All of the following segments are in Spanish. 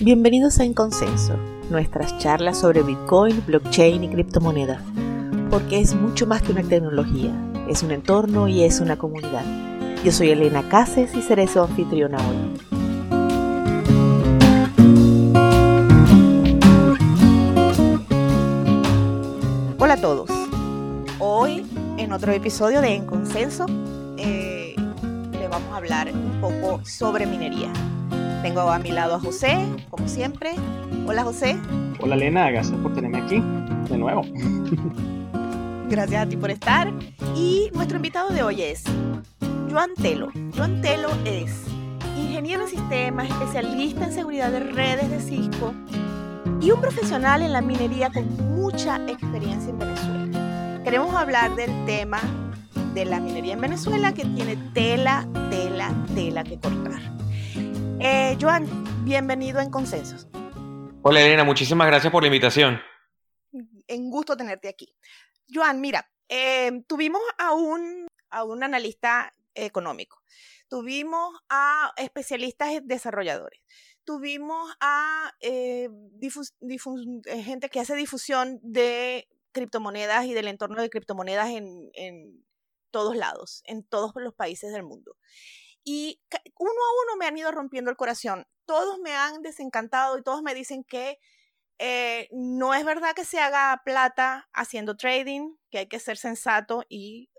Bienvenidos a En Consenso, nuestras charlas sobre Bitcoin, blockchain y criptomonedas, porque es mucho más que una tecnología, es un entorno y es una comunidad. Yo soy Elena Cases y seré su anfitriona hoy. Hola a todos. Hoy, en otro episodio de En Consenso, eh, le vamos a hablar un poco sobre minería. Tengo a mi lado a José, como siempre. Hola José. Hola Elena, gracias por tenerme aquí de nuevo. Gracias a ti por estar. Y nuestro invitado de hoy es Joan Telo. Joan Telo es ingeniero en sistemas, especialista en seguridad de redes de Cisco y un profesional en la minería con mucha experiencia en Venezuela. Queremos hablar del tema de la minería en Venezuela que tiene tela, tela, tela que cortar. Eh, Joan, bienvenido en Consensos. Hola Elena, muchísimas gracias por la invitación. En gusto tenerte aquí. Joan, mira, eh, tuvimos a un, a un analista económico, tuvimos a especialistas desarrolladores, tuvimos a eh, eh, gente que hace difusión de criptomonedas y del entorno de criptomonedas en, en todos lados, en todos los países del mundo. Y uno a uno me han ido rompiendo el corazón. Todos me han desencantado y todos me dicen que eh, no es verdad que se haga plata haciendo trading, que hay que ser sensato y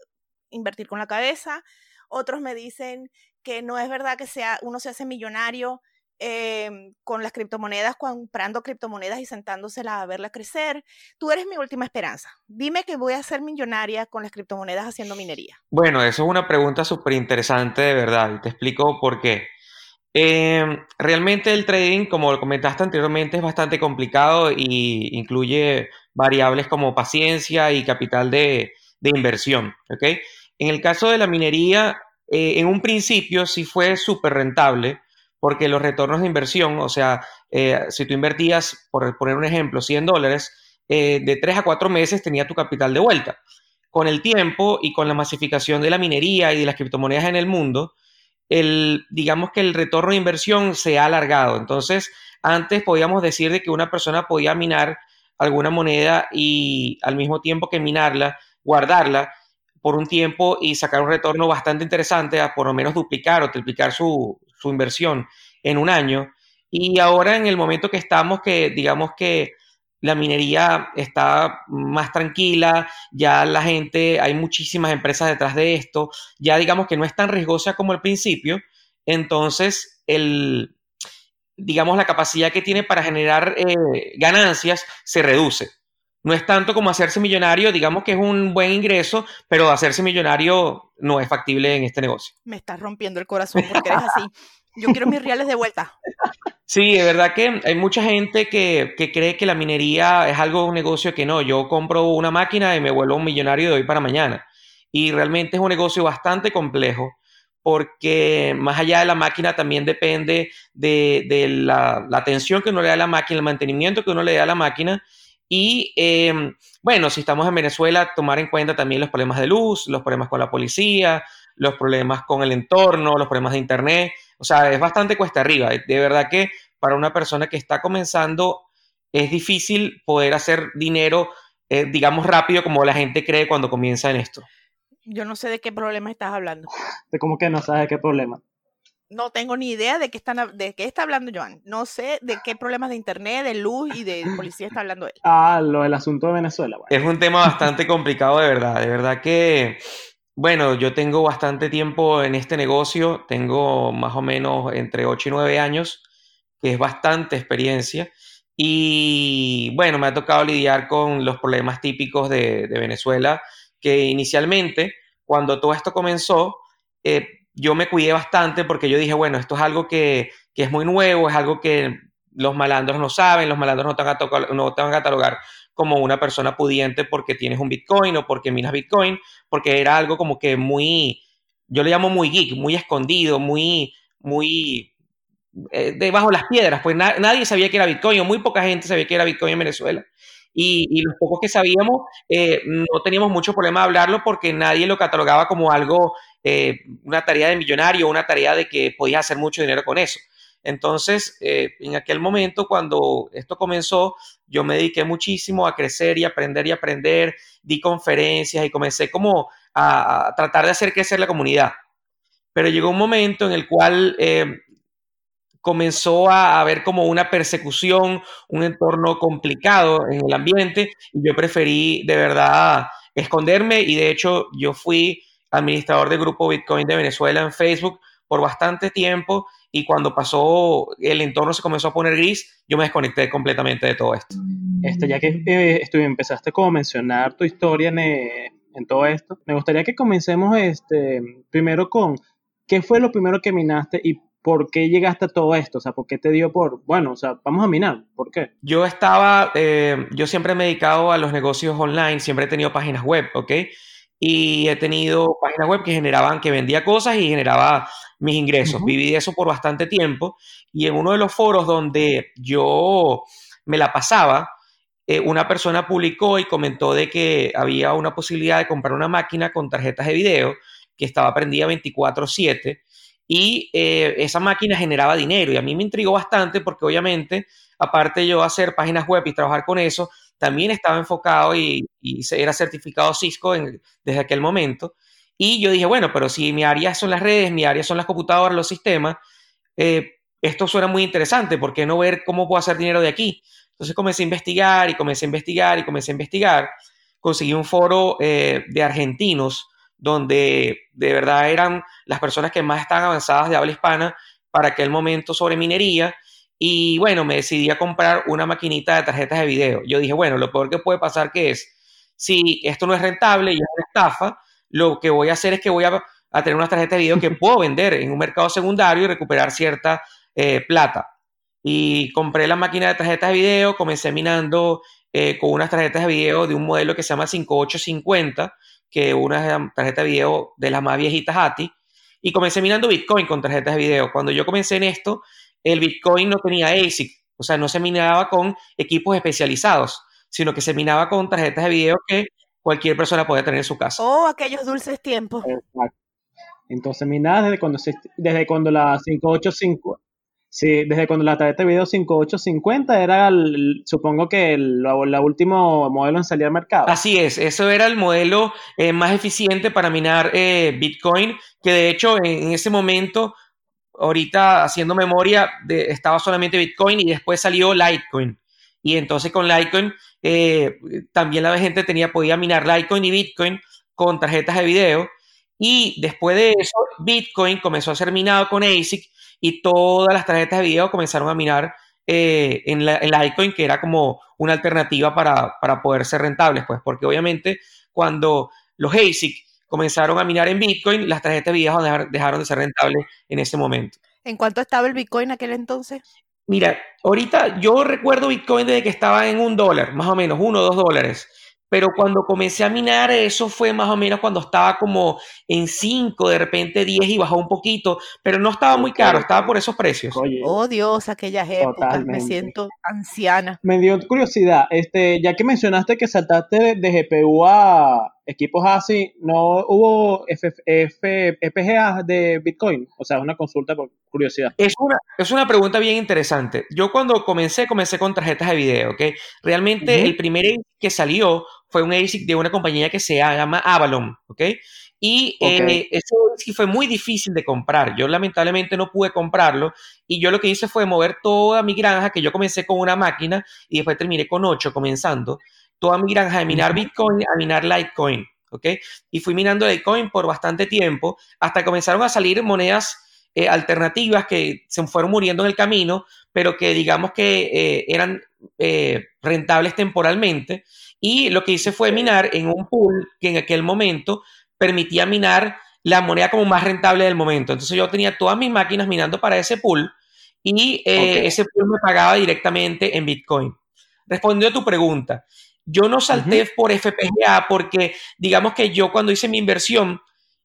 invertir con la cabeza. Otros me dicen que no es verdad que sea, uno se hace millonario Em, con las criptomonedas, comprando criptomonedas y sentándoselas a verlas crecer. Tú eres mi última esperanza. Dime que voy a ser millonaria con las criptomonedas haciendo minería. Bueno, eso es una pregunta súper interesante de verdad y te explico por qué. Em, realmente el trading, como lo comentaste anteriormente, es bastante complicado y incluye variables como paciencia y capital de, inversión. En el caso de la minería, eh, en un principio sí fue súper rentable porque los retornos de inversión, o sea, eh, si tú invertías, por poner un ejemplo, 100 dólares, eh, de 3 a 4 meses tenía tu capital de vuelta. Con el tiempo y con la masificación de la minería y de las criptomonedas en el mundo, el, digamos que el retorno de inversión se ha alargado. Entonces, antes podíamos decir de que una persona podía minar alguna moneda y al mismo tiempo que minarla, guardarla por un tiempo y sacar un retorno bastante interesante a por lo menos duplicar o triplicar su, su inversión en un año. Y ahora en el momento que estamos, que digamos que la minería está más tranquila, ya la gente, hay muchísimas empresas detrás de esto, ya digamos que no es tan riesgosa como al principio, entonces el, digamos, la capacidad que tiene para generar eh, ganancias se reduce. No es tanto como hacerse millonario, digamos que es un buen ingreso, pero hacerse millonario no es factible en este negocio. Me estás rompiendo el corazón porque eres así. Yo quiero mis reales de vuelta. Sí, de verdad que hay mucha gente que, cree que la minería es algo, un negocio que no. Yo compro una máquina y me vuelvo un millonario de hoy para mañana. Y realmente es un negocio bastante complejo porque más allá de la máquina también depende de, la, la, atención que uno le da a la máquina, el mantenimiento que uno le da a la máquina y em, bueno, si estamos en Venezuela, tomar en cuenta también los problemas de luz, los problemas con la policía, los problemas con el entorno, los problemas de internet. O sea, es bastante cuesta arriba. De verdad que para una persona que está comenzando es difícil poder hacer dinero, eh, digamos, rápido como la gente cree cuando comienza en esto. Yo no sé de qué problema estás hablando. ¿De cómo que no sabes de qué problema? No tengo ni idea de qué, están, de qué está hablando Joan. No sé de qué problemas de internet, de luz y de policía está hablando él. Ah, lo del asunto de Venezuela. Es un tema bastante complicado de verdad. De verdad que, bueno, yo tengo bastante tiempo en este negocio. Tengo más o menos entre 8 y 9 años, que es bastante experiencia. Y bueno, me ha tocado lidiar con los problemas típicos de, Venezuela, que inicialmente, cuando todo esto comenzó, eh, yo me cuidé bastante porque yo dije, bueno, esto es algo que, es muy nuevo, es algo que los malandros no saben, los malandros no te, van a no te van a catalogar como una persona pudiente porque tienes un Bitcoin o porque minas Bitcoin, porque era algo como que muy, yo le llamo muy geek, muy escondido, muy, muy eh, debajo de las piedras, pues nadie sabía que era Bitcoin o muy poca gente sabía que era Bitcoin en Venezuela. Y, los pocos que sabíamos eh, no teníamos mucho problema de hablarlo porque nadie lo catalogaba como algo, eh, una tarea de millonario, una tarea de que podías hacer mucho dinero con eso. Entonces, eh, en aquel momento, cuando esto comenzó, yo me dediqué muchísimo a crecer y aprender y aprender, di conferencias y comencé como a, tratar de hacer crecer la comunidad. Pero llegó un momento en el cual comenzó a haber como una persecución, un entorno complicado en el ambiente y yo preferí de verdad esconderme y de hecho yo fui administrador del grupo Bitcoin de Venezuela en Facebook por bastante tiempo y cuando pasó el entorno se comenzó a poner gris, yo me desconecté completamente de todo esto. Este, ya que eh, empezaste como a mencionar tu historia en, eh, en, todo esto, me gustaría que comencemos este, primero con qué fue lo primero que minaste y por qué llegaste a todo esto, o sea, por qué te dio por, bueno, o sea, vamos a minar, ¿por qué? Yo estaba, eh, yo siempre me he dedicado a los negocios online, siempre he tenido páginas web, ¿ok? y he tenido páginas web que generaban, que vendía cosas y generaba mis ingresos. Viví de eso por bastante tiempo y en uno de los foros donde yo me la pasaba, eh, una persona publicó y comentó de que había una posibilidad de comprar una máquina con tarjetas de video que estaba prendida 24/7 y eh, esa máquina generaba dinero y a mí me intrigó bastante porque obviamente, aparte yo hacer páginas web y trabajar con eso, también estaba enfocado y, era certificado Cisco desde aquel momento. Y yo dije, bueno, pero si mi área son las redes, mi área son las computadoras, los sistemas, eh, esto suena muy interesante, ¿por qué no ver cómo puedo hacer dinero de aquí? Entonces comencé a investigar y comencé a investigar y comencé a investigar. Conseguí un foro eh, de argentinos donde de verdad eran las personas que más están avanzadas de habla hispana para aquel momento sobre minería y bueno, me decidí a comprar una maquinita de tarjetas de video. Yo dije, bueno, lo peor que puede pasar que es, si esto no es rentable y es una estafa, lo que voy a hacer es que voy a, tener unas tarjetas de video que puedo vender en un mercado secundario y recuperar cierta eh, plata. Y compré la máquina de tarjetas de video, comencé minando eh, con unas tarjetas de video de un modelo que se llama 5850, que una tarjeta de video de las más viejitas ATI, y comencé minando Bitcoin con tarjetas de video. Cuando yo comencé en esto, el Bitcoin no tenía ASIC, o sea, no se minaba con equipos especializados, sino que se minaba con tarjetas de video que cualquier persona podía tener en su casa. Oh, aquellos dulces tiempos. Entonces minaba desde cuando, desde cuando la 585, sí, desde cuando la tarjeta de video 5850 era, supongo que el, último modelo en salir al mercado. Así es, eso era el modelo eh, más eficiente para minar eh, Bitcoin, que de hecho en ese momento ahorita haciendo memoria, estaba solamente Bitcoin y después salió Litecoin. Y entonces con Litecoin eh, también la gente tenía, podía minar Litecoin y Bitcoin con tarjetas de video. Y después de eso, Bitcoin comenzó a ser minado con ASIC y todas las tarjetas de video comenzaron a minar eh, en, la, Litecoin, que era como una alternativa para, para poder ser rentables, pues, porque obviamente cuando los ASIC comenzaron a minar en Bitcoin, las tarjetas de video dejaron de ser rentables en ese momento. ¿En cuánto estaba el Bitcoin aquel entonces? Mira, ahorita yo recuerdo Bitcoin desde que estaba en un dólar, más o menos, uno o dos dólares. Pero cuando comencé a minar, eso fue más o menos cuando estaba como en 5, de repente 10 y bajó un poquito, pero no estaba muy caro, estaba por esos precios. oh Dios, aquellas épocas, me siento anciana. Me dio curiosidad, este, ya que mencionaste que saltaste de GPU a, equipos así, no hubo FPGA de Bitcoin, o sea, una consulta por curiosidad. Es una, es una pregunta bien interesante. Yo cuando comencé, comencé con tarjetas de video, ¿ok? Realmente el primer ASIC que salió fue un ASIC de una compañía que se llama Avalon, ¿ok? Y eh, ese ASIC fue muy difícil de comprar. Yo lamentablemente no pude comprarlo y yo lo que hice fue mover toda mi granja, que yo comencé con una máquina y después terminé con ocho comenzando toda mi granja de minar Bitcoin a minar Litecoin, ¿ok? Y fui minando Litecoin por bastante tiempo hasta que comenzaron a salir monedas eh, alternativas que se fueron muriendo en el camino, pero que digamos que eh, eran eh, rentables temporalmente. Y lo que hice fue minar en un pool que en aquel momento permitía minar la moneda como más rentable del momento. Entonces yo tenía todas mis máquinas minando para ese pool y ese pool me pagaba directamente en Bitcoin. Respondiendo a tu pregunta, yo no salté por FPGA porque digamos que yo cuando hice mi inversión,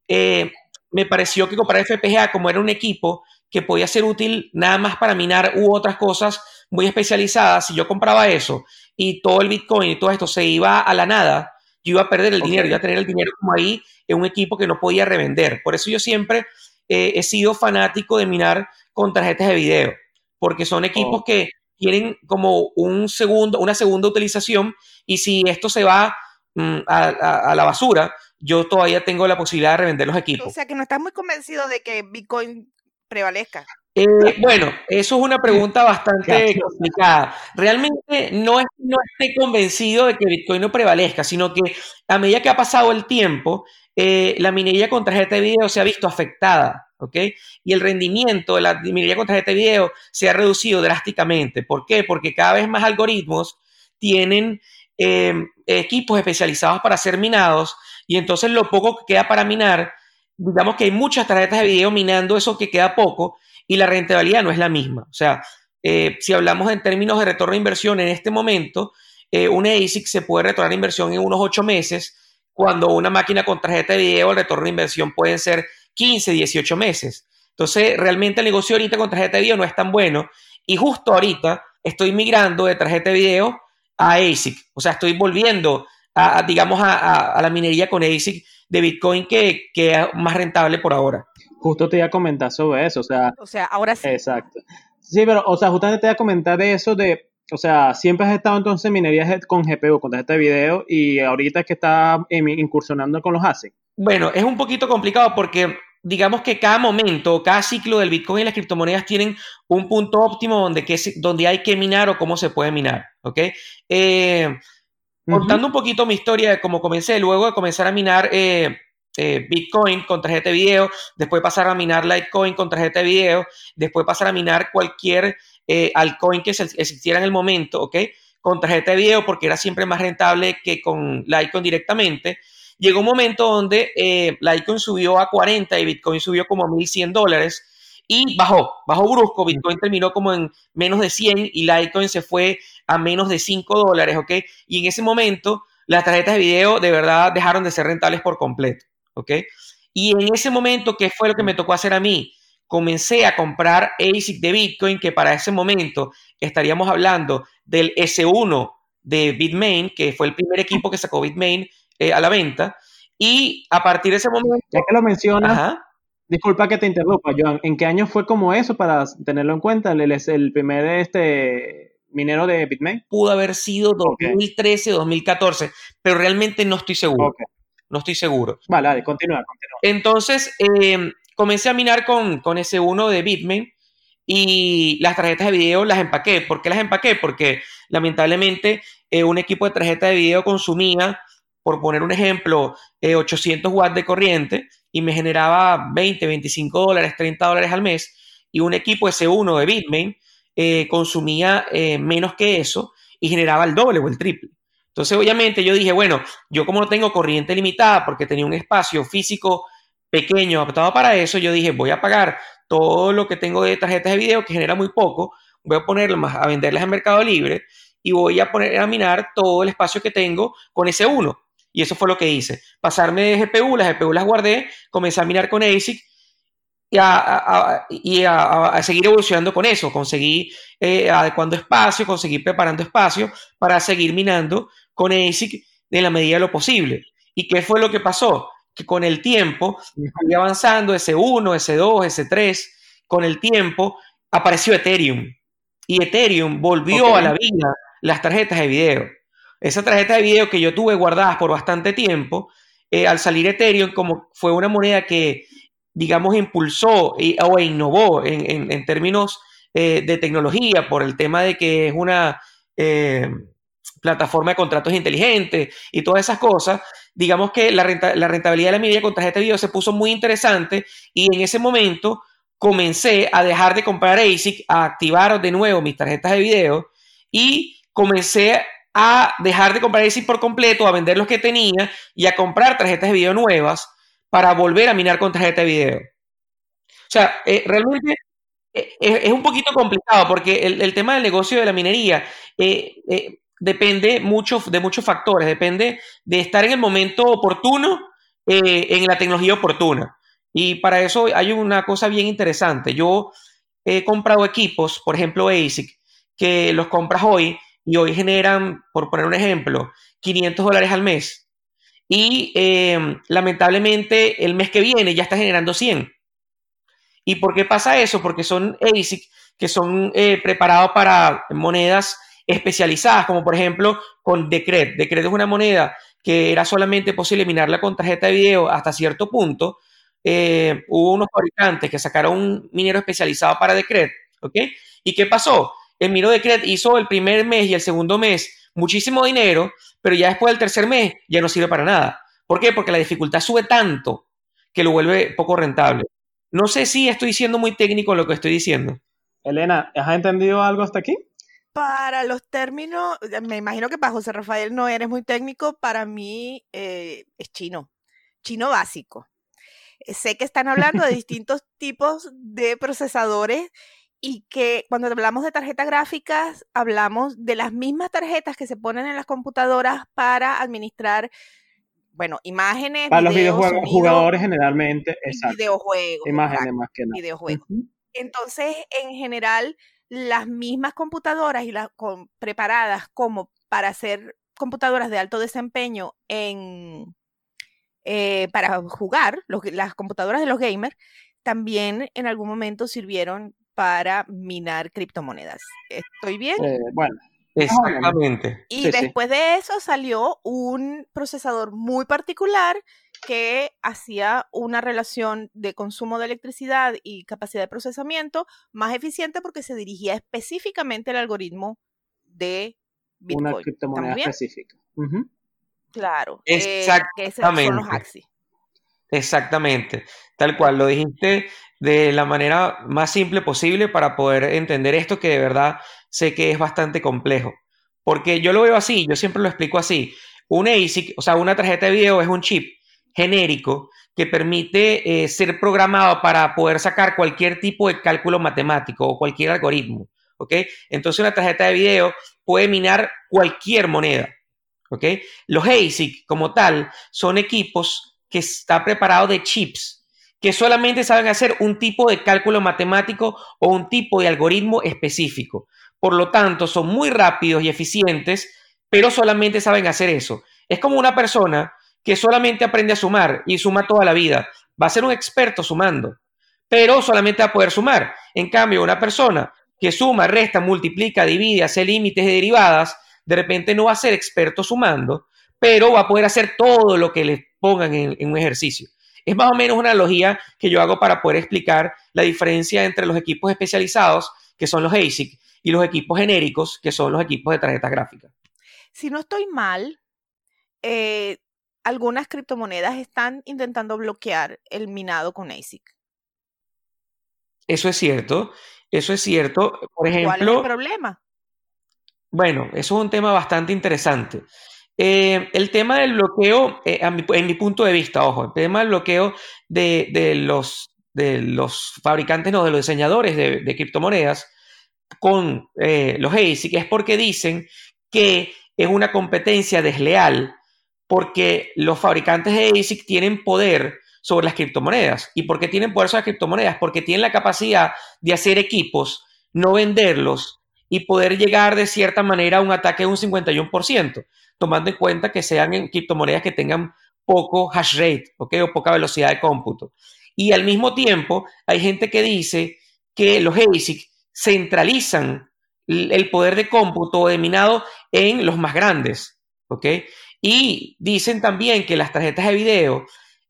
eh, me pareció que comprar FPGA como era un equipo que podía ser útil nada más para minar u otras cosas muy especializadas, si yo compraba eso y todo el Bitcoin y todo esto se iba a la nada, yo iba a perder el dinero, iba a tener el dinero como ahí en un equipo que no podía revender. Por eso yo siempre eh, he sido fanático de minar con tarjetas de video. porque son equipos oh. que tienen como un segundo, una segunda utilización y si esto se va mm, a, la basura, yo todavía tengo la posibilidad de revender los equipos. O sea que no estás muy convencido de que Bitcoin prevalezca. Eh, bueno, eso es una pregunta bastante complicada. Realmente no, es, no estoy convencido de que Bitcoin no prevalezca, sino que a medida que ha pasado el tiempo, eh, la minería con tarjeta de video se ha visto afectada, Y el rendimiento de la minería con tarjeta de video se ha reducido drásticamente. ¿Por qué? Porque cada vez más algoritmos tienen em, equipos especializados para ser minados y entonces lo poco que queda para minar, digamos que hay muchas tarjetas de video minando eso que queda poco y la rentabilidad no es la misma. O sea, eh, si hablamos en términos de retorno de inversión en este momento, eh, una ASIC se puede retornar inversión en unos ocho meses, cuando una máquina con tarjeta de video el retorno de inversión pueden ser 15, 18 meses. Entonces, realmente el negocio ahorita con tarjeta de video no es tan bueno y justo ahorita estoy migrando de tarjeta de video a ASIC. O sea, estoy volviendo a, digamos, a, la minería con ASIC de Bitcoin que, que es más rentable por ahora. Justo te iba a comentar sobre eso, o sea. O sea, ahora sí. Exacto. Sí, pero, o sea, justamente te iba a comentar de eso de, o sea, siempre has estado entonces en minería con GPU, con tarjeta de video, y ahorita es que está incursionando con los ASIC. Bueno, es un poquito complicado porque digamos que cada momento, cada ciclo del Bitcoin y las criptomonedas tienen un punto óptimo donde, que, donde hay que minar o cómo se puede minar, ¿ok? Eh, contando un poquito mi historia de cómo comencé, luego de comenzar a minar eh, eh, Bitcoin con tarjeta de video, después pasar a minar Litecoin con tarjeta de video, después pasar a minar cualquier eh, altcoin que existiera en el momento, ¿ok? Con tarjeta de video porque era siempre más rentable que con Litecoin directamente. Llegó un momento donde eh, Litecoin subió a 40 y Bitcoin subió como a 1100 dólares y bajó, bajó brusco. Bitcoin terminó como en menos de 100 y Litecoin se fue a menos de 5 dólares, ¿ok? Y en ese momento las tarjetas de video de verdad dejaron de ser rentables por completo. ¿ok? Y en ese momento, ¿qué fue lo que me tocó hacer a mí? Comencé a comprar ASIC de Bitcoin, que para ese momento estaríamos hablando del S1 de Bitmain, que fue el primer equipo que sacó Bitmain eh, a la venta. Y a partir de ese momento... Ya que lo mencionas, disculpa que te interrumpa, Joan, ¿en qué año fue como eso para tenerlo en cuenta? El, el primer este, minero de Bitmain. Pudo haber sido 2013, 2014, pero realmente no estoy seguro. No estoy seguro. Vale, vale, continúa, continúa. Entonces, em, comencé a minar con, con ese uno de Bitmain y las tarjetas de video las empaqué. ¿Por qué las empaqué? Porque lamentablemente eh, un equipo de tarjeta de video consumía, por poner un ejemplo, 800 eh, watts de corriente y me generaba 20, 25 dólares, 30 dólares al mes. Y un equipo S1 de Bitmain eh, consumía menos que eso y generaba el doble o el triple. Entonces, obviamente, yo dije, bueno, yo como no tengo corriente limitada porque tenía un espacio físico pequeño adaptado para eso, yo dije, voy a pagar todo lo que tengo de tarjetas de video, que genera muy poco, voy a ponerlas a venderlas en Mercado Libre y voy a poner a minar todo el espacio que tengo con ese uno. Y eso fue lo que hice. Pasarme de GPU, las GPU las guardé, comencé a minar con ASIC y a, seguir evolucionando con eso. Conseguí eh, adecuando espacio, conseguí preparando espacio para seguir minando con ASIC de la medida de lo posible. ¿Y qué fue lo que pasó? Que con el tiempo, fui avanzando, S1, S2, S3, con el tiempo apareció Ethereum. Y Ethereum volvió a la vida las tarjetas de video. Esa tarjeta de video que yo tuve guardadas por bastante tiempo, eh, al salir Ethereum, como fue una moneda que, digamos, impulsó o innovó en, términos eh, de tecnología por el tema de que es una... Eh, plataforma de contratos inteligentes y todas esas cosas, digamos que la, rentabilidad de la media con tarjeta de video se puso muy interesante y en ese momento comencé a dejar de comprar ASIC, a activar de nuevo mis tarjetas de video y comencé a dejar de comprar ASIC por completo, a vender los que tenía y a comprar tarjetas de video nuevas para volver a minar con tarjeta de video. O sea, eh, realmente eh, es, un poquito complicado porque el, tema del negocio de la minería eh, depende mucho, de muchos factores, depende de estar en el momento oportuno, en la tecnología oportuna. Y para eso hay una cosa bien interesante. Yo he comprado equipos, por ejemplo ASIC, que los compras hoy y hoy generan, por poner un ejemplo, 500 dólares al mes. Y eh, lamentablemente el mes que viene ya está generando 100. ¿Y por qué pasa eso? Porque son ASIC que son eh, preparados para monedas especializadas, como por ejemplo con Decret. Decret es una moneda que era solamente posible minarla con tarjeta de video hasta cierto punto. Eh, hubo unos fabricantes que sacaron un minero especializado para Decret, ¿ok? ¿Y qué pasó? El minero Decret hizo el primer mes y el segundo mes muchísimo dinero, pero ya después del tercer mes ya no sirve para nada. ¿Por qué? Porque la dificultad sube tanto que lo vuelve poco rentable. No sé si estoy siendo muy técnico en lo que estoy diciendo. Elena, ¿has entendido algo hasta aquí? Para los términos, me imagino que para José Rafael no eres muy técnico, para mí eh, es chino, chino básico. Eh, sé que están hablando de distintos tipos de procesadores y que cuando hablamos de tarjetas gráficas, hablamos de las mismas tarjetas que se ponen en las computadoras para administrar, bueno, imágenes. Para los videojuegos, jugadores generalmente, exacto. Videojuegos. Imágenes más que nada. Videojuegos. Entonces, en general, las mismas computadoras y las preparadas como para hacer computadoras de alto desempeño en, eh, para jugar, las computadoras de los gamers, también en algún momento sirvieron para minar criptomonedas. ¿Estoy bien? Eh, bueno. Exactamente. Y después de eso salió un procesador muy particular que hacía una relación de consumo de electricidad y capacidad de procesamiento más eficiente porque se dirigía específicamente al algoritmo de Bitcoin. Una criptomoneda específica. Claro. Exactamente. Exactamente. Tal cual, lo dijiste de la manera más simple posible para poder entender esto que de verdad sé que es bastante complejo. Porque yo lo veo así, yo siempre lo explico así. Un ASIC, o sea, una tarjeta de video es un chip genérico que permite eh, ser programado para poder sacar cualquier tipo de cálculo matemático o cualquier algoritmo. ¿ok? Entonces una tarjeta de video puede minar cualquier moneda. ¿ok? Los ASIC como tal son equipos que están preparados de chips que solamente saben hacer un tipo de cálculo matemático o un tipo de algoritmo específico. Por lo tanto, son muy rápidos y eficientes, pero solamente saben hacer eso. Es como una persona que solamente aprende a sumar y suma toda la vida. Va a ser un experto sumando, pero solamente va a poder sumar. En cambio, una persona que suma, resta, multiplica, divide, hace límites de derivadas, de repente no va a ser experto sumando, pero va a poder hacer todo lo que le pongan en, en un ejercicio. Es más o menos una analogía que yo hago para poder explicar la diferencia entre los equipos especializados, que son los ASIC, y los equipos genéricos, que son los equipos de tarjetas gráficas. Si no estoy mal, eh, algunas criptomonedas están intentando bloquear el minado con ASIC. Eso es cierto, eso es cierto. Por ejemplo, ¿cuál es el problema? Bueno, eso es un tema bastante interesante. Eh, el tema del bloqueo, eh, en mi punto de vista, ojo, el tema del bloqueo de, los, fabricantes, no, de los diseñadores de, criptomonedas con eh, los ASIC es porque dicen que es una competencia desleal porque los fabricantes de ASIC tienen poder sobre las criptomonedas. ¿Y por qué tienen poder sobre las criptomonedas? Porque tienen la capacidad de hacer equipos, no venderlos y poder llegar de cierta manera a un ataque de un 51%, tomando en cuenta que sean en criptomonedas que tengan poco hash rate, o poca velocidad de cómputo. Y al mismo tiempo, hay gente que dice que los ASIC centralizan el poder de cómputo de minado en los más grandes, ¿ok? Y dicen también que las tarjetas de video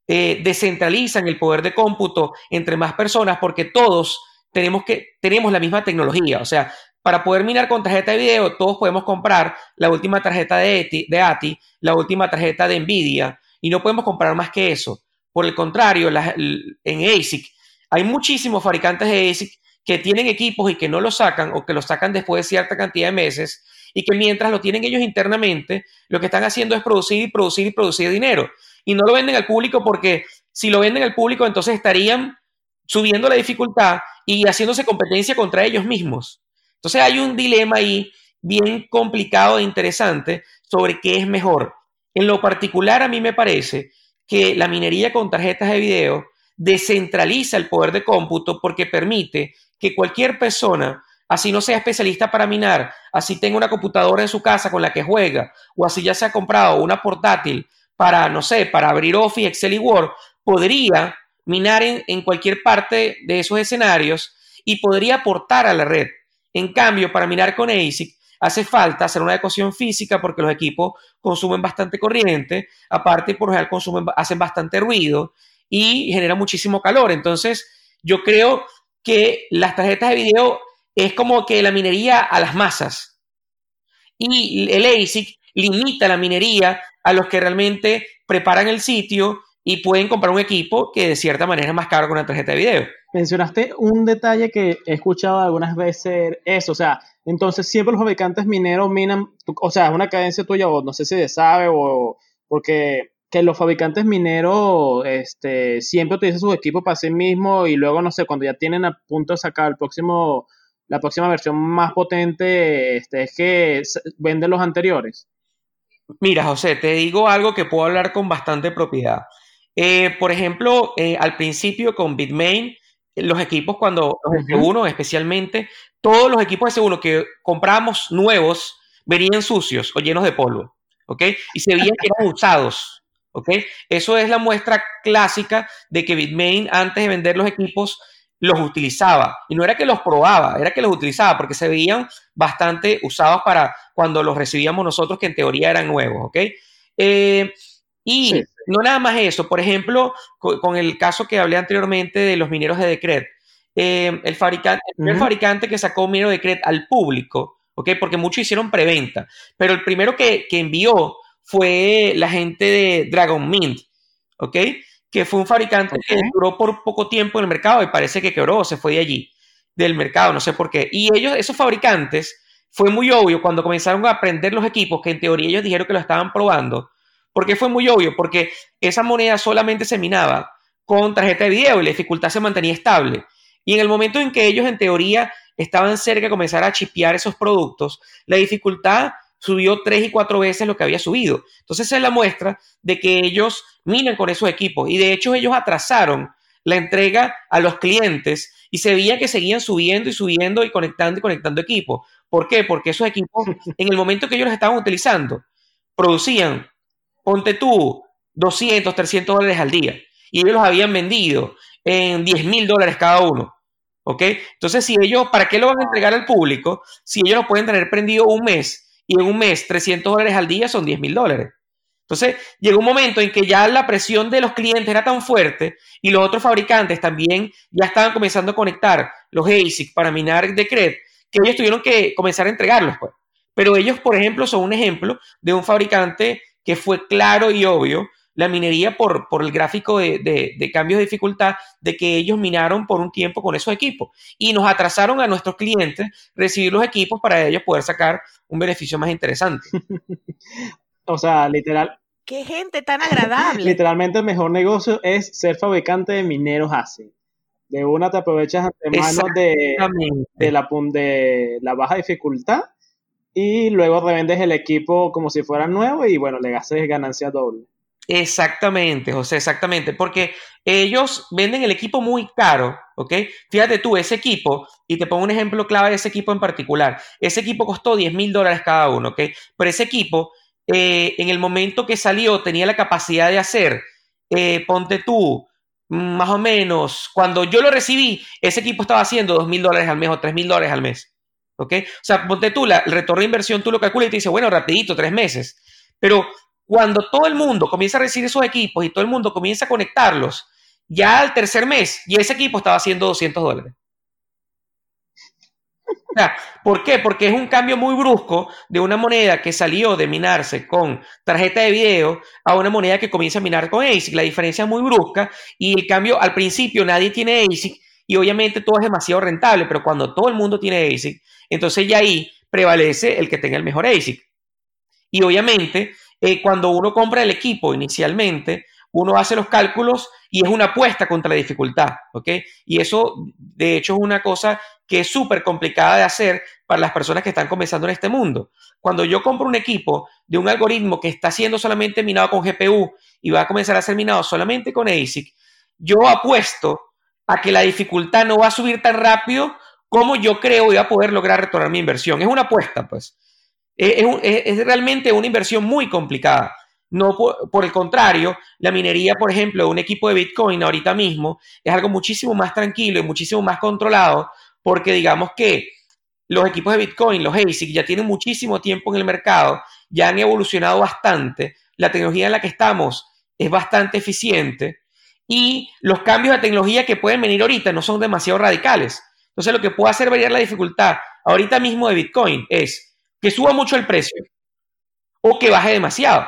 eh, descentralizan el poder de cómputo entre más personas porque todos tenemos, que, tenemos la misma tecnología. O sea, para poder minar con tarjeta de video, todos podemos comprar la última tarjeta de, ATI, la última tarjeta de NVIDIA, y no podemos comprar más que eso. Por el contrario, en ASIC hay muchísimos fabricantes de ASIC que tienen equipos y que no los sacan o que los sacan después de cierta cantidad de meses y que mientras lo tienen ellos internamente, lo que están haciendo es producir y producir y producir dinero. Y no lo venden al público porque si lo venden al público, entonces estarían subiendo la dificultad y haciéndose competencia contra ellos mismos. Entonces hay un dilema ahí bien complicado e interesante sobre qué es mejor. En lo particular, a mí me parece que la minería con tarjetas de video descentraliza el poder de cómputo porque permite que cualquier persona así no sea especialista para minar, así tenga una computadora en su casa con la que juega, o así ya se ha comprado una portátil para, no sé, para abrir Office, Excel y Word, podría minar en, cualquier parte de esos escenarios y podría aportar a la red. En cambio, para minar con ASIC hace falta hacer una ecuación física porque los equipos consumen bastante corriente, aparte por lo general consumen, hacen bastante ruido y genera muchísimo calor. Entonces, yo creo que las tarjetas de video es como que la minería a las masas. Y el ASIC limita la minería a los que realmente preparan el sitio y pueden comprar un equipo que de cierta manera es más caro que una tarjeta de video. Mencionaste un detalle que he escuchado algunas veces, eso, o sea, entonces siempre los fabricantes mineros minan, o sea, es una cadencia tuya, o no sé si sabe, o porque que los fabricantes mineros este, siempre utilizan sus equipos para sí mismos y luego, no sé, cuando ya tienen a punto de sacar el próximo, la próxima versión más potente, este, es que venden los anteriores. Mira, José, te digo algo que puedo hablar con bastante propiedad. Eh, por ejemplo, eh, al principio con Bitmain, los equipos cuando los S1 especialmente, todos los equipos S1 que compramos nuevos venían sucios o llenos de polvo, ¿ok? Y se veían que eran usados, ¿ok? Eso es la muestra clásica de que Bitmain antes de vender los equipos los utilizaba. Y no era que los probaba, era que los utilizaba porque se veían bastante usados para cuando los recibíamos nosotros, que en teoría eran nuevos, ¿ok? Eh, y no nada más eso, por ejemplo, con, el caso que hablé anteriormente de los mineros de Decret, eh, el, fabricante, el primer fabricante que sacó minero de Decret al público, ¿ok? Porque muchos hicieron preventa, pero el primero que, envió fue la gente de Dragon Mint, ¿ok? Que fue un fabricante que duró por poco tiempo en el mercado y parece que quebró, se fue de allí, del mercado, no sé por qué. Y ellos, esos fabricantes, fue muy obvio cuando comenzaron a aprender los equipos, que en teoría ellos dijeron que lo estaban probando, porque fue muy obvio, porque esa moneda solamente se minaba con tarjeta de video y la dificultad se mantenía estable. Y en el momento en que ellos en teoría estaban cerca de comenzar a chipear esos productos, la dificultad subió tres y cuatro veces lo que había subido. Entonces esa es la muestra de que ellos minan con esos equipos y de hecho ellos atrasaron la entrega a los clientes y se veía que seguían subiendo y subiendo y conectando y conectando equipos. ¿Por qué? Porque esos equipos, en el momento que ellos los estaban utilizando, producían ponte tú 200, 300 dólares al día y ellos los habían vendido en 10 mil dólares cada uno. ¿Ok? Entonces, si ellos, ¿para qué lo van a entregar al público si ellos lo pueden tener prendido un mes y en un mes 300 dólares al día son 10 mil dólares? Entonces, llegó un momento en que ya la presión de los clientes era tan fuerte y los otros fabricantes también ya estaban comenzando a conectar los ASIC para minar Decret, que ellos tuvieron que comenzar a entregarlos. Pues. Pero ellos, por ejemplo, son un ejemplo de un fabricante que fue claro y obvio la minería por, por el gráfico de, de, cambios de dificultad de que ellos minaron por un tiempo con esos equipos y nos atrasaron a nuestros clientes recibir los equipos para ellos poder sacar un beneficio más interesante. o sea, literal. Qué gente tan agradable. Literalmente el mejor negocio es ser fabricante de mineros así. De una te aprovechas antemano de, de, la, de la baja dificultad y luego revendes el equipo como si fuera nuevo y bueno, le gastes ganancia doble. Exactamente, José, exactamente, porque ellos venden el equipo muy caro, ¿ok? Fíjate tú, ese equipo, y te pongo un ejemplo clave de ese equipo en particular, ese equipo costó 10 mil dólares cada uno, ¿ok? Pero ese equipo, eh, en el momento que salió, tenía la capacidad de hacer, eh, ponte tú, más o menos, cuando yo lo recibí, ese equipo estaba haciendo 2 mil dólares al mes o 3 mil dólares al mes. ¿Ok? O sea, ponte tú, la, el retorno de inversión tú lo calculas y te dice, bueno, rapidito, tres meses. Pero cuando todo el mundo comienza a recibir esos equipos y todo el mundo comienza a conectarlos, ya al tercer mes, y ese equipo estaba haciendo 200 dólares. ¿Por qué? Porque es un cambio muy brusco de una moneda que salió de minarse con tarjeta de video a una moneda que comienza a minar con ASIC. La diferencia es muy brusca y el cambio al principio nadie tiene ASIC y obviamente todo es demasiado rentable, pero cuando todo el mundo tiene ASIC, entonces ya ahí prevalece el que tenga el mejor ASIC. Y obviamente, eh, cuando uno compra el equipo inicialmente, uno hace los cálculos y es una apuesta contra la dificultad. Y eso, de hecho, es una cosa que es súper complicada de hacer para las personas que están comenzando en este mundo. Cuando yo compro un equipo de un algoritmo que está siendo solamente minado con GPU y va a comenzar a ser minado solamente con ASIC, yo apuesto a que la dificultad no va a subir tan rápido como yo creo voy a poder lograr retornar mi inversión. Es una apuesta, pues. Es, realmente una inversión muy complicada. No por, el contrario, la minería, por ejemplo, de un equipo de Bitcoin ahorita mismo es algo muchísimo más tranquilo y muchísimo más controlado porque digamos que los equipos de Bitcoin, los ASIC, ya tienen muchísimo tiempo en el mercado, ya han evolucionado bastante, la tecnología en la que estamos es bastante eficiente y los cambios de tecnología que pueden venir ahorita no son demasiado radicales. Entonces lo que puede hacer variar la dificultad ahorita mismo de Bitcoin es que suba mucho el precio o que baje demasiado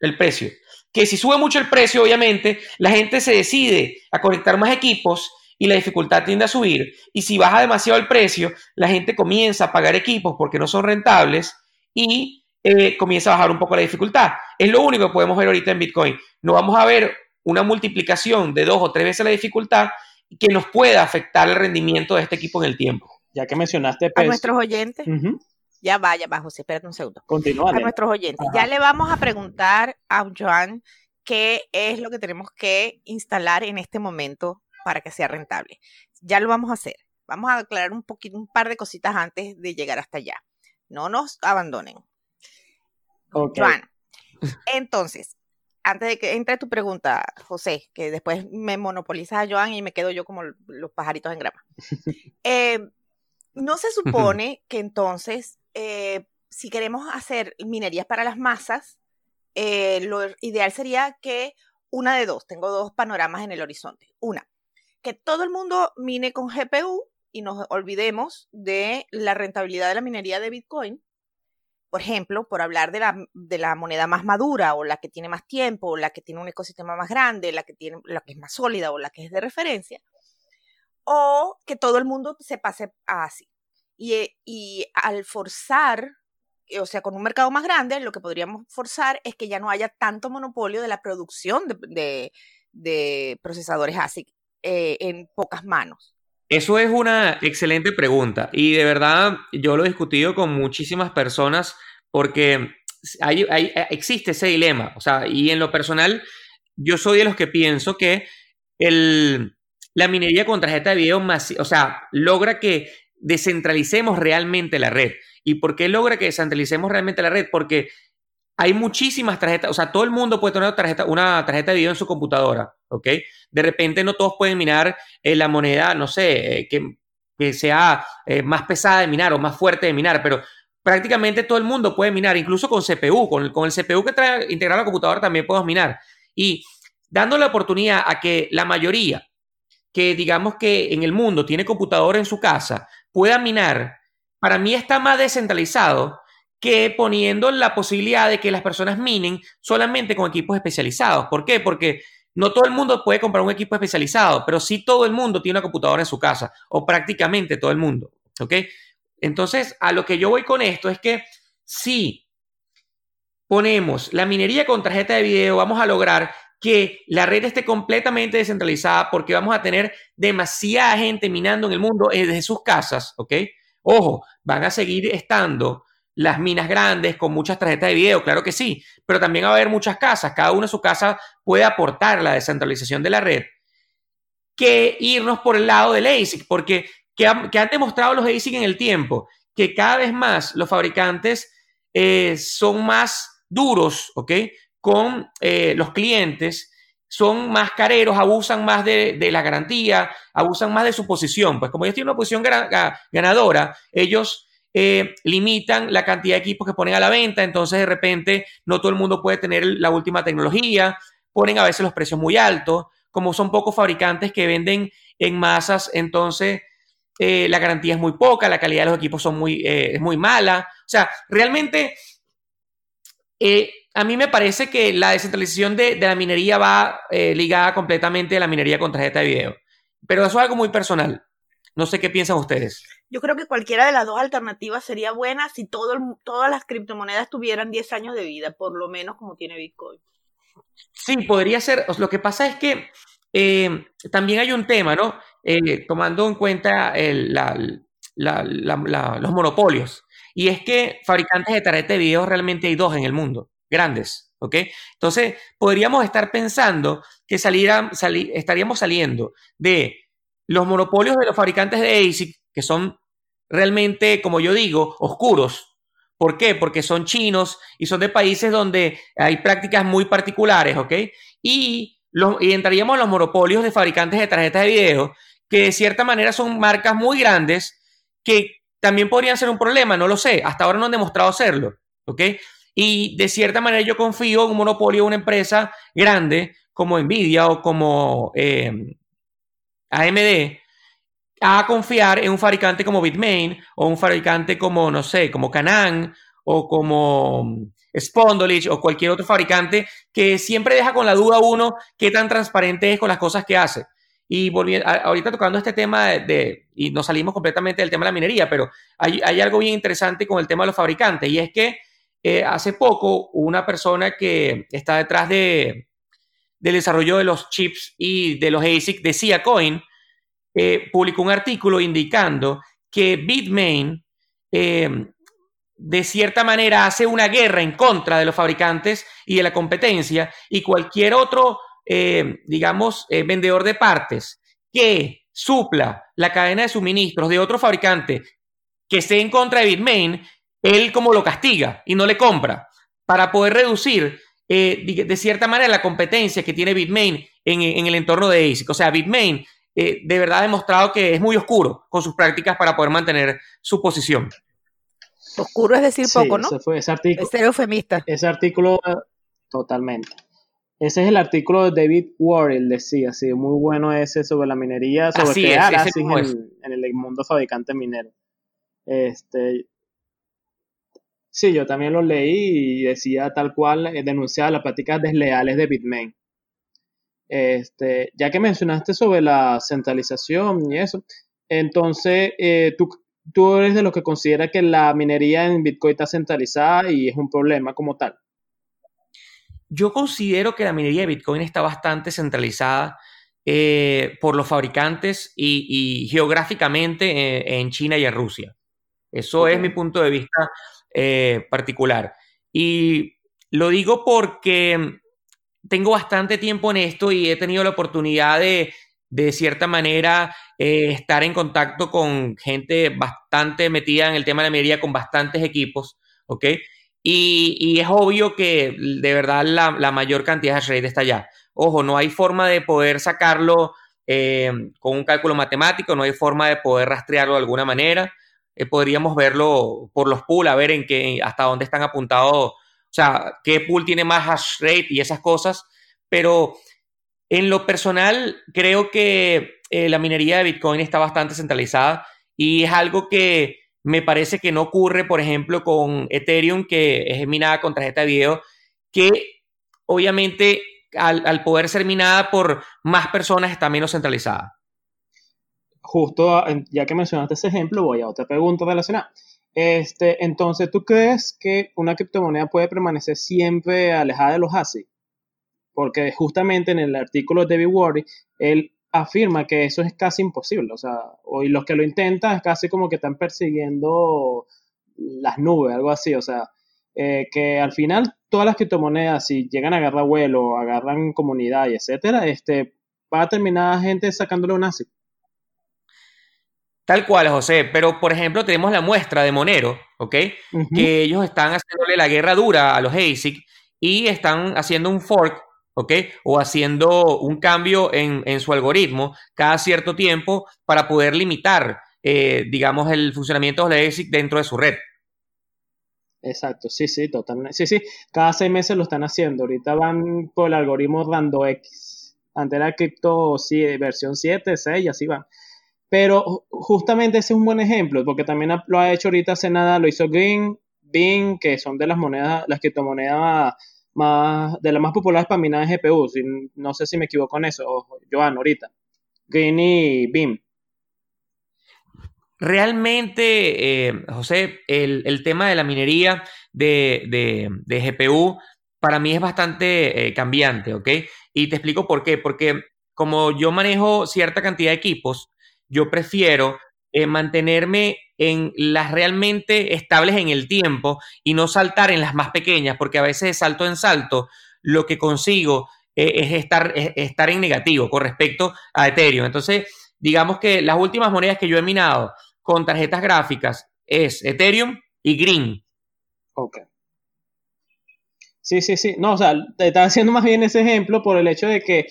el precio. Que si sube mucho el precio, obviamente, la gente se decide a conectar más equipos y la dificultad tiende a subir. Y si baja demasiado el precio, la gente comienza a pagar equipos porque no son rentables y eh, comienza a bajar un poco la dificultad. Es lo único que podemos ver ahorita en Bitcoin. No vamos a ver una multiplicación de dos o tres veces la dificultad que nos pueda afectar el rendimiento de este equipo en el tiempo. Ya que mencionaste a nuestros oyentes. Ya vaya, va, José, espérate un segundo. Continúa. A nuestros oyentes. Ya le vamos a preguntar a Joan qué es lo que tenemos que instalar en este momento para que sea rentable. Ya lo vamos a hacer. Vamos a aclarar un poquito, un par de cositas antes de llegar hasta allá. No nos abandonen. Joan, entonces, antes de que entre tu pregunta, José, que después me monopoliza a Joan y me quedo yo como los pajaritos en grama. Eh, no se supone que entonces, eh, si queremos hacer minerías para las masas, eh, lo ideal sería que una de dos, tengo dos panoramas en el horizonte. Una, que todo el mundo mine con GPU y nos olvidemos de la rentabilidad de la minería de Bitcoin por ejemplo, por hablar de la, de la, moneda más madura o la que tiene más tiempo o la que tiene un ecosistema más grande, la que, tiene, la que es más sólida o la que es de referencia, o que todo el mundo se pase a así. Y, eh, y al forzar, o sea, con un mercado más grande, lo que podríamos forzar es que ya no haya tanto monopolio de la producción de, de, procesadores ASIC eh, en pocas manos. Eso es una excelente pregunta y de verdad yo lo he discutido con muchísimas personas porque existe ese dilema. O sea, y en lo personal, yo soy de los que pienso que el, la minería con tarjeta de video más, o sea, logra que descentralicemos realmente la red. ¿Y por qué logra que descentralicemos realmente la red? Porque hay muchísimas tarjetas, o sea, todo el mundo puede tener una tarjeta, una tarjeta de video en su computadora, ¿ok? De repente no todos pueden minar eh, la moneda, no sé, eh, que, sea eh, más pesada de minar o más fuerte de minar, pero prácticamente todo el mundo puede minar, incluso con CPU, con el CPU que trae integrado a la computadora también podemos minar. Y dando la oportunidad a que la mayoría que digamos que en el mundo tiene computadora en su casa pueda minar, para mí está más descentralizado que poniendo la posibilidad de que las personas minen solamente con equipos especializados. ¿Por qué? Porque no todo el mundo puede comprar un equipo especializado, pero sí todo el mundo tiene una computadora en su casa, o prácticamente todo el mundo. ¿Ok? Entonces, a lo que yo voy con esto es que si ponemos la minería con tarjeta de video, vamos a lograr que la red esté completamente descentralizada porque vamos a tener demasiada gente minando en el mundo desde sus casas, ¿ok? Ojo, van a seguir estando las minas grandes con muchas tarjetas de video, claro que sí, pero también va a haber muchas casas, cada una en su casa puede aportar la descentralización de la red, que irnos por el lado del ASIC, porque que, han demostrado los ASIC en el tiempo, que cada vez más los fabricantes eh, son más duros. Con eh, los clientes, son más careros, abusan más de, la garantía, abusan más de su posición. Pues como ellos tienen una posición ganadora, ellos eh, limitan la cantidad de equipos que ponen a la venta, entonces de repente no todo el mundo puede tener la última tecnología, ponen a veces los precios muy altos, como son pocos fabricantes que venden en masas, entonces eh, la garantía es muy poca, la calidad de los equipos son muy, eh, es muy mala. O sea, realmente a mí me parece que la descentralización de, de la minería va ligada completamente a la minería con tarjeta de video. Pero eso es algo muy personal. No sé qué piensan ustedes. Yo creo que cualquiera de las dos alternativas sería buena si todo todas las criptomonedas tuvieran 10 años de vida, por lo menos como tiene Bitcoin. Sí, podría ser. Lo que pasa es que eh, también hay un tema, ¿no? Eh, tomando en cuenta los monopolios. Y es que fabricantes de tarjetas de video realmente hay dos en el mundo, grandes, ¿ok? Entonces, podríamos estar pensando que salieran, estaríamos saliendo de los monopolios de los fabricantes de ASIC, que son realmente, como yo digo, oscuros. ¿Por qué? Porque son chinos y son de países donde hay prácticas muy particulares, ¿ok? Y, los, y entraríamos en los monopolios de fabricantes de tarjetas de video que de cierta manera son marcas muy grandes que también podrían ser un problema, no lo sé, hasta ahora no han demostrado serlo, ¿ok? Y de cierta manera yo confío en un monopolio de una empresa grande como Nvidia o como eh, AMD a confiar en un fabricante como Bitmain o un fabricante como, no sé, como Canon o como Spondolich o cualquier otro fabricante que siempre deja con la duda uno qué tan transparente es con las cosas que hace. Y volviendo, ahorita tocando este tema de, y nos salimos completamente del tema de la minería, pero hay, algo bien interesante con el tema de los fabricantes y es que eh, hace poco una persona que está detrás de, del desarrollo de los chips y de los ASIC decía Coin, eh, publicó un artículo indicando que Bitmain eh, de cierta manera hace una guerra en contra de los fabricantes y de la competencia y cualquier otro, eh, digamos, vendedor de partes que supla la cadena de suministros de otro fabricante que esté en contra de Bitmain, él como lo castiga y no le compra. Para poder reducir de, cierta manera la competencia que tiene Bitmain en, en el entorno de ASIC. O sea, Bitmain eh, de verdad ha demostrado que es muy oscuro con sus prácticas para poder mantener su posición. Oscuro es decir poco, ¿no? Ese fue ese artículo. Es eufemista. Ese artículo, totalmente. Ese es el artículo de David Warrell, decía, sí, muy bueno ese sobre la minería, sobre Así crear en, el mundo fabricante minero. Este, sí, yo también lo leí y decía tal cual, eh, denunciaba las prácticas desleales de Bitmain. Este, ya que mencionaste sobre la centralización y eso, entonces eh, tú, tú eres de los que considera que la minería en Bitcoin está centralizada y es un problema como tal. Yo considero que la minería de Bitcoin está bastante centralizada eh, por los fabricantes y, geográficamente eh, en China y en Rusia. Eso es mi punto de vista particular. Y lo digo porque tengo bastante tiempo en esto y he tenido la oportunidad de, de cierta manera, eh, estar en contacto con gente bastante metida en el tema de la minería, con bastantes equipos, ¿ok? Y, es obvio que de verdad la, mayor cantidad de está allá. Ojo, no hay forma de poder sacarlo eh, con un cálculo matemático, no hay forma de poder rastrearlo de alguna manera. Eh, podríamos verlo por los pools, a ver en qué, hasta dónde están apuntados o sea, qué pool tiene más hash rate y esas cosas, pero en lo personal creo que eh, la minería de Bitcoin está bastante centralizada y es algo que me parece que no ocurre, por ejemplo, con Ethereum, que es minada con tarjeta de video, que obviamente al, al poder ser minada por más personas está menos centralizada. Justo, ya que mencionaste ese ejemplo, voy a otra pregunta relacionada. Este, entonces, ¿tú crees que una criptomoneda puede permanecer siempre alejada de los ASIC? Porque justamente en el artículo de David Warry, él afirma que eso es casi imposible. O sea, hoy los que lo intentan es casi como que están persiguiendo las nubes, algo así. O sea, eh, que al final todas las criptomonedas, si llegan a agarrar vuelo, agarran comunidad y etcétera, este, va a terminar gente sacándole un ASIC. Tal cual, José. Pero, por ejemplo, tenemos la muestra de Monero, ¿ok? Que ellos están haciéndole la guerra dura a los ASIC y están haciendo un fork, ¿ok? O haciendo un cambio en, su algoritmo cada cierto tiempo para poder limitar, eh, digamos, el funcionamiento de los ASIC dentro de su red. Exacto, sí, sí, totalmente. Sí, sí, cada seis meses lo están haciendo. Ahorita van por el algoritmo RandoX. Antes era cripto sí, versión 7, 6 y así van. Pero justamente ese es un buen ejemplo, porque también lo ha hecho ahorita hace nada, lo hizo Green, Bing, que son de las monedas, las criptomonedas más, de las más populares para minar en GPU. no sé si me equivoco en eso, Joan, ahorita. Green y BIM. Realmente, eh, José, el, tema de la minería de, GPU para mí es bastante eh, cambiante, ¿ok? Y te explico por qué. Porque como yo manejo cierta cantidad de equipos, yo prefiero eh, mantenerme en las realmente estables en el tiempo y no saltar en las más pequeñas, porque a veces de salto en salto lo que consigo eh, es, estar, estar en negativo con respecto a Ethereum. Entonces, digamos que las últimas monedas que yo he minado con tarjetas gráficas es Ethereum y Green. Ok. Sí, sí, sí. No, o sea, te estaba haciendo más bien ese ejemplo por el hecho de que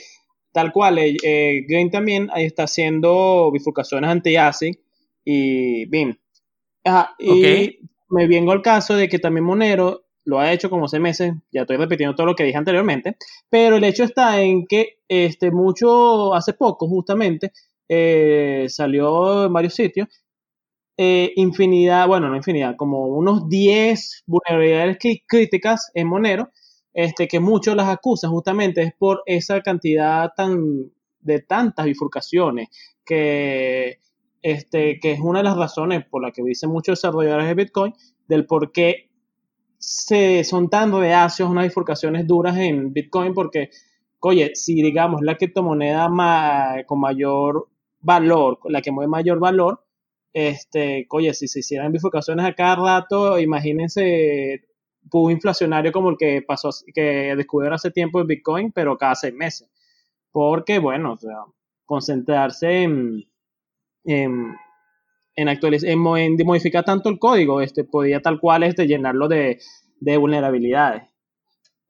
tal cual, eh, eh Gain también está haciendo bifurcaciones anti-ASIC y BIM. y me vengo al caso de que también Monero lo ha hecho como hace meses, ya estoy repitiendo todo lo que dije anteriormente, pero el hecho está en que este, mucho, hace poco justamente, eh, salió en varios sitios, eh, infinidad, bueno, no infinidad, como unos 10 vulnerabilidades críticas en Monero, este, que muchos las acusan justamente es por esa cantidad tan, de tantas bifurcaciones que, este, que es una de las razones por la que dicen muchos desarrolladores de Bitcoin del por qué se, son tan reacios unas bifurcaciones duras en Bitcoin porque, oye, si digamos la criptomoneda con mayor valor, la que mueve mayor valor, este, oye, si se hicieran bifurcaciones a cada rato, imagínense un inflacionario como el que pasó, que descubrieron hace tiempo el Bitcoin, pero cada seis meses. Porque, bueno, o sea, concentrarse en, en, en, en, modificar tanto el código, este, podía tal cual este, llenarlo de, de vulnerabilidades.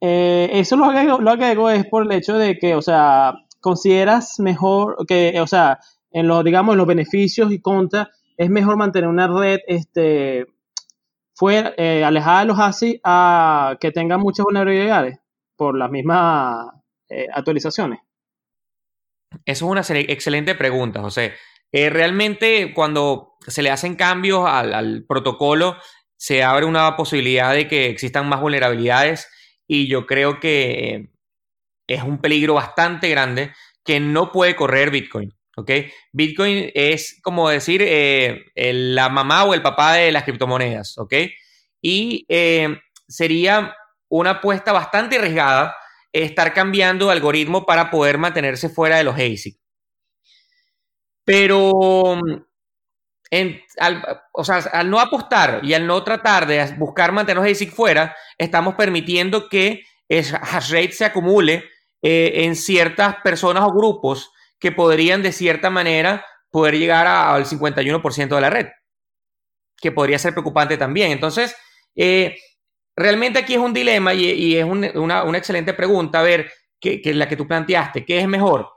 Eh, eso lo agrego, lo agrego es por el hecho de que, o sea, consideras mejor que, o sea, en los, digamos, los beneficios y contras, es mejor mantener una red, este, fuera, eh, alejada de los ASI a que tenga muchas vulnerabilidades por las mismas eh, actualizaciones. Eso es una excelente pregunta, José. Eh, realmente cuando se le hacen cambios al, protocolo, se abre una posibilidad de que existan más vulnerabilidades y yo creo que es un peligro bastante grande que no puede correr Bitcoin. Bitcoin es como decir eh, la mamá o el papá de las criptomonedas. Y eh, sería una apuesta bastante arriesgada estar cambiando algoritmo para poder mantenerse fuera de los ASIC. Pero, al no apostar y al no tratar de buscar mantener los ASIC fuera, estamos permitiendo que el hash rate se acumule eh, en ciertas personas o grupos que podrían de cierta manera poder llegar al 51% de la red, que podría ser preocupante también. Entonces, eh, realmente aquí es un dilema y, es una, excelente pregunta, a ver, que, que, la que tú planteaste, ¿qué es mejor?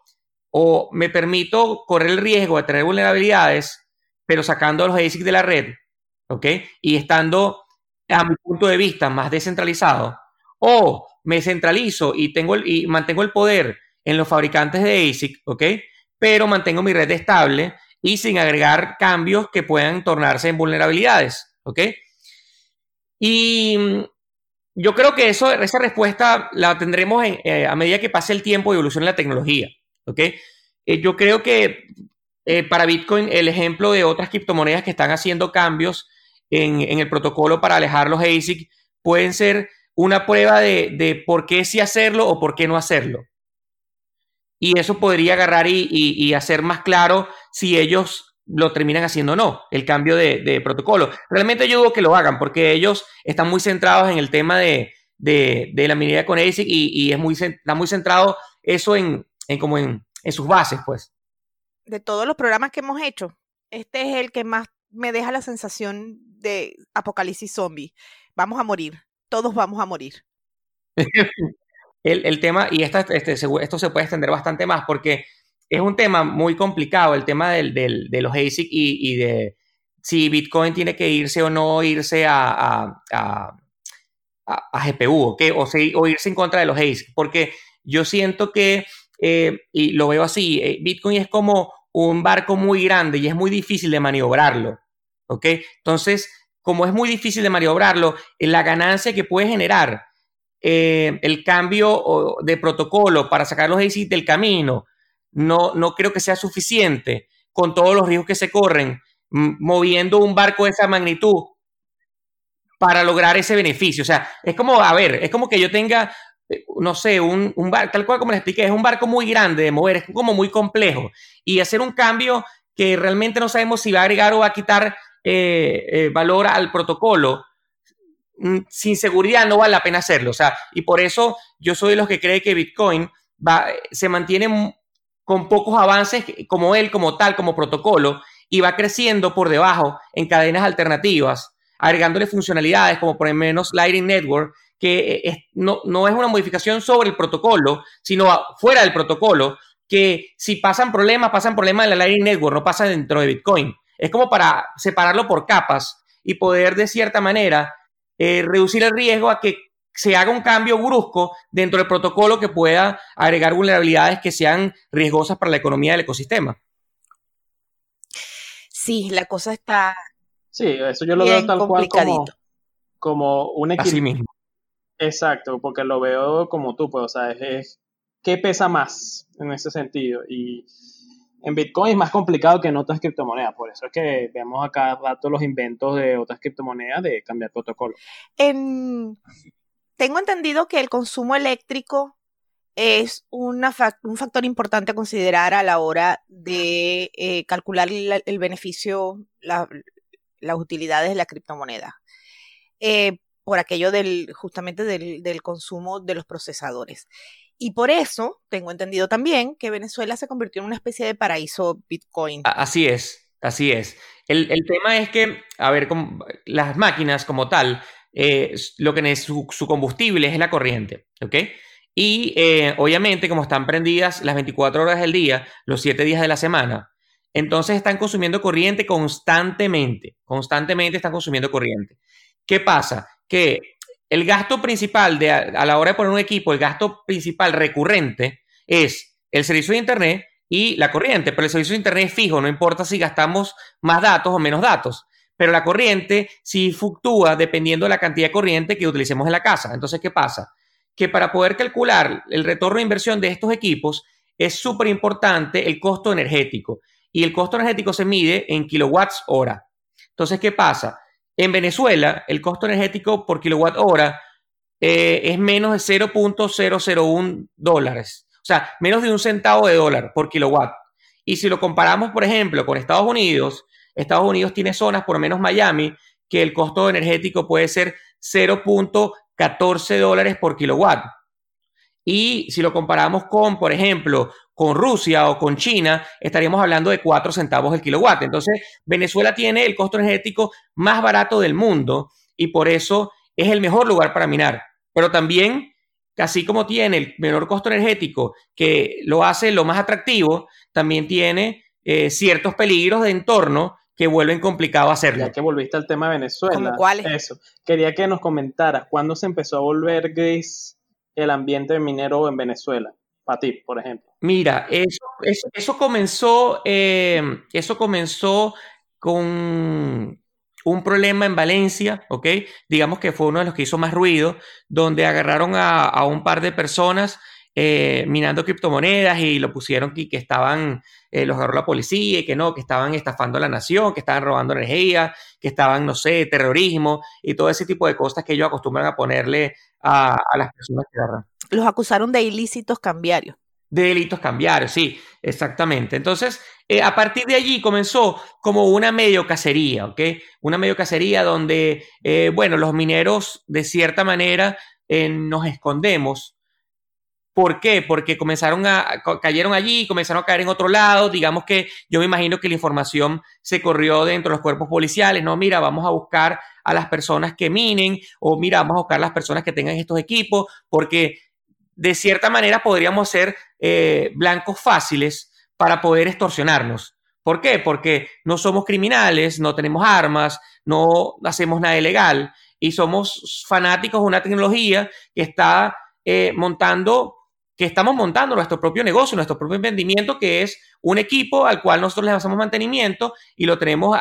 o me permito correr el riesgo de tener vulnerabilidades, pero sacando los ASIC de la red, ¿ok? Y estando a mi punto de vista más descentralizado, o me centralizo y, tengo y mantengo el poder en los fabricantes de ASIC, ¿ok? Pero mantengo mi red estable y sin agregar cambios que puedan tornarse en vulnerabilidades, ¿ok? Y mm, yo creo que eso, esa respuesta la tendremos eh, a medida que pase el tiempo y evolucione la tecnología. ¿ok? Eh, yo creo que eh, para Bitcoin el ejemplo de otras criptomonedas que están haciendo cambios en, el protocolo para alejar los ASIC pueden ser una prueba de, por qué sí hacerlo o por qué no hacerlo. Y eso podría agarrar y, hacer más claro si ellos lo terminan haciendo o no, el cambio de, protocolo. Realmente yo digo que lo hagan porque ellos están muy centrados en el tema de, la minería con ASIC y, y es muy, está muy centrado eso en, en como en, sus bases, pues. De todos los programas que hemos hecho, este es el que más me deja la sensación de apocalipsis zombie. Vamos a morir, todos vamos a morir. el, tema, y esta, este, esto se puede extender bastante más porque es un tema muy complicado, el tema de los ASIC y, de si Bitcoin tiene que irse o no irse a, a, GPU, o, o irse en contra de los ASIC, porque yo siento que eh, y lo veo así, eh, Bitcoin es como un barco muy grande y es muy difícil de maniobrarlo, ¿ok? Entonces, como es muy difícil de maniobrarlo, la ganancia que puede generar el cambio de protocolo para sacar los ASIC del camino, no, no creo que sea suficiente con todos los riesgos que se corren moviendo un barco de esa magnitud para lograr ese beneficio. O sea, es como, a ver, es como que yo tenga no sé, un, barco, tal cual como les expliqué, es un barco muy grande de mover, es como muy complejo. Y hacer un cambio que realmente no sabemos si va a agregar o va a quitar eh, eh, valor al protocolo, sin seguridad no vale la pena hacerlo. O sea, y por eso yo soy de los que cree que Bitcoin va, se mantiene con pocos avances como él, como tal, como protocolo, y va creciendo por debajo en cadenas alternativas, agregándole funcionalidades como por lo menos Lightning Network, que no, no, es una modificación sobre el protocolo, sino fuera del protocolo, que si pasan problemas, pasan problemas en la Lightning Network, no pasan dentro de Bitcoin. Es como para separarlo por capas y poder de cierta manera eh, reducir el riesgo a que se haga un cambio brusco dentro del protocolo que pueda agregar vulnerabilidades que sean riesgosas para la economía del ecosistema. Sí, la cosa está. Sí, eso yo lo veo tal cual como, como un. Así mismo. Exacto, porque lo veo como tú, pues, o sea, es, qué pesa más en ese sentido. Y en Bitcoin es más complicado que en otras criptomonedas, por eso es que vemos a cada rato los inventos de otras criptomonedas de cambiar protocolo. En, tengo entendido que el consumo eléctrico es un factor importante a considerar a la hora de eh, calcular el beneficio, las utilidades de la criptomoneda. Eh, por aquello del, justamente del, consumo de los procesadores. Y por eso tengo entendido también que Venezuela se convirtió en una especie de paraíso Bitcoin. Así es, así es. El, el tema es que, a ver, las máquinas como tal eh, lo que es su, combustible es la corriente, ¿ok? Y eh, obviamente, como están prendidas las 24 horas del día, los 7 días de la semana, entonces están consumiendo corriente constantemente, constantemente están consumiendo corriente. ¿Qué pasa? Que el gasto principal de, a la hora de poner un equipo, el gasto principal recurrente es el servicio de Internet y la corriente, pero el servicio de Internet es fijo, no importa si gastamos más datos o menos datos pero la corriente sí fluctúa dependiendo de la cantidad de corriente que utilicemos en la casa. Entonces, ¿qué pasa? Que para poder calcular el retorno de inversión de estos equipos es súper importante el costo energético. Y el costo energético se mide en kilowatts hora. Entonces, ¿qué pasa? En Venezuela, el costo energético por kilowatt hora eh, es menos de 0.001 dólares. O sea, menos de un centavo de dólar por kilowatt. Y si lo comparamos, por ejemplo, con Estados Unidos, Estados Unidos tiene zonas, por lo menos Miami, que el costo energético puede ser 0.14 dólares por kilowatt. Y si lo comparamos con, por ejemplo, con Rusia o con China, estaríamos hablando de 4 centavos el kilowatt. Entonces, Venezuela tiene el costo energético más barato del mundo y por eso es el mejor lugar para minar. Pero también, así como tiene el menor costo energético que lo hace lo más atractivo, también tiene eh, ciertos peligros de entorno que vuelven complicado hacerlo. Ya que volviste al tema de Venezuela. ¿Cómo cuáles? Eso. Quería que nos comentaras cuándo se empezó a volver gris el ambiente minero en Venezuela. Para ti, por ejemplo. Mira, eso, eso, comenzó, eh, eso comenzó con un problema en Valencia, ¿ok? Digamos que fue uno de los que hizo más ruido, donde agarraron a, a un par de personas eh, minando criptomonedas y lo pusieron que, que estaban, eh, los agarró la policía y que no, que estaban estafando a la nación, que estaban robando energía, que estaban, no sé, terrorismo y todo ese tipo de cosas que ellos acostumbran a ponerle a, las personas que agarran. Los acusaron de ilícitos cambiarios. De delitos cambiarios, sí, exactamente. Entonces, eh, a partir de allí comenzó como una medio cacería, ¿ok? Una medio cacería donde, bueno, los mineros de cierta manera nos escondemos ¿Por qué? Porque comenzaron a, cayeron allí, comenzaron a caer en otro lado. Digamos que yo me imagino que la información se corrió dentro de los cuerpos policiales. No, mira, vamos a buscar a las personas que minen o mira, vamos a buscar a las personas que tengan estos equipos, porque de cierta manera podríamos ser eh, blancos fáciles para poder extorsionarnos. ¿Por qué? Porque no somos criminales, no tenemos armas, no hacemos nada ilegal y somos fanáticos de una tecnología que está eh, montando que estamos montando nuestro propio negocio, nuestro propio emprendimiento, que es un equipo al cual nosotros le hacemos mantenimiento y lo tenemos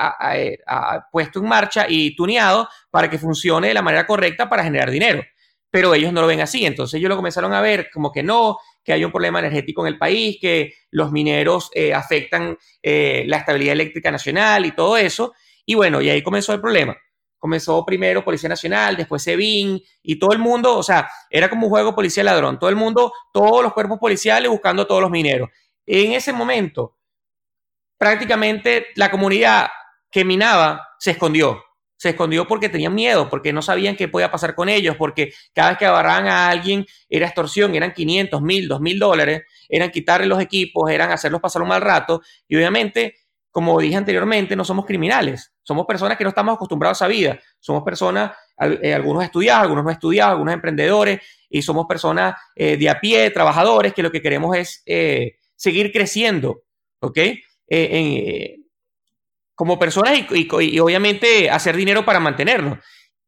puesto en marcha y tuneado para que funcione de la manera correcta para generar dinero. Pero ellos no lo ven así, entonces ellos lo comenzaron a ver como que no, que hay un problema energético en el país, que los mineros eh, afectan eh, la estabilidad eléctrica nacional y todo eso. Y bueno, y ahí comenzó el problema comenzó primero Policía Nacional, después SEBIN y todo el mundo, o sea, era como un juego policía ladrón, todo el mundo, todos los cuerpos policiales buscando a todos los mineros. En ese momento, prácticamente la comunidad que minaba se escondió. Se escondió porque tenían miedo, porque no sabían qué podía pasar con ellos, porque cada vez que agarraban a alguien era extorsión, eran 500, 1000, 2000 dólares, eran quitarle los equipos, eran hacerlos pasar un mal rato. Y obviamente como dije anteriormente, no somos criminales, somos personas que no estamos acostumbrados a esa vida, somos personas, eh, algunos estudiados, algunos no estudiados, algunos emprendedores, y somos personas eh, de a pie, trabajadores, que lo que queremos es eh, seguir creciendo, ¿ok? Eh, como personas y, obviamente hacer dinero para mantenernos.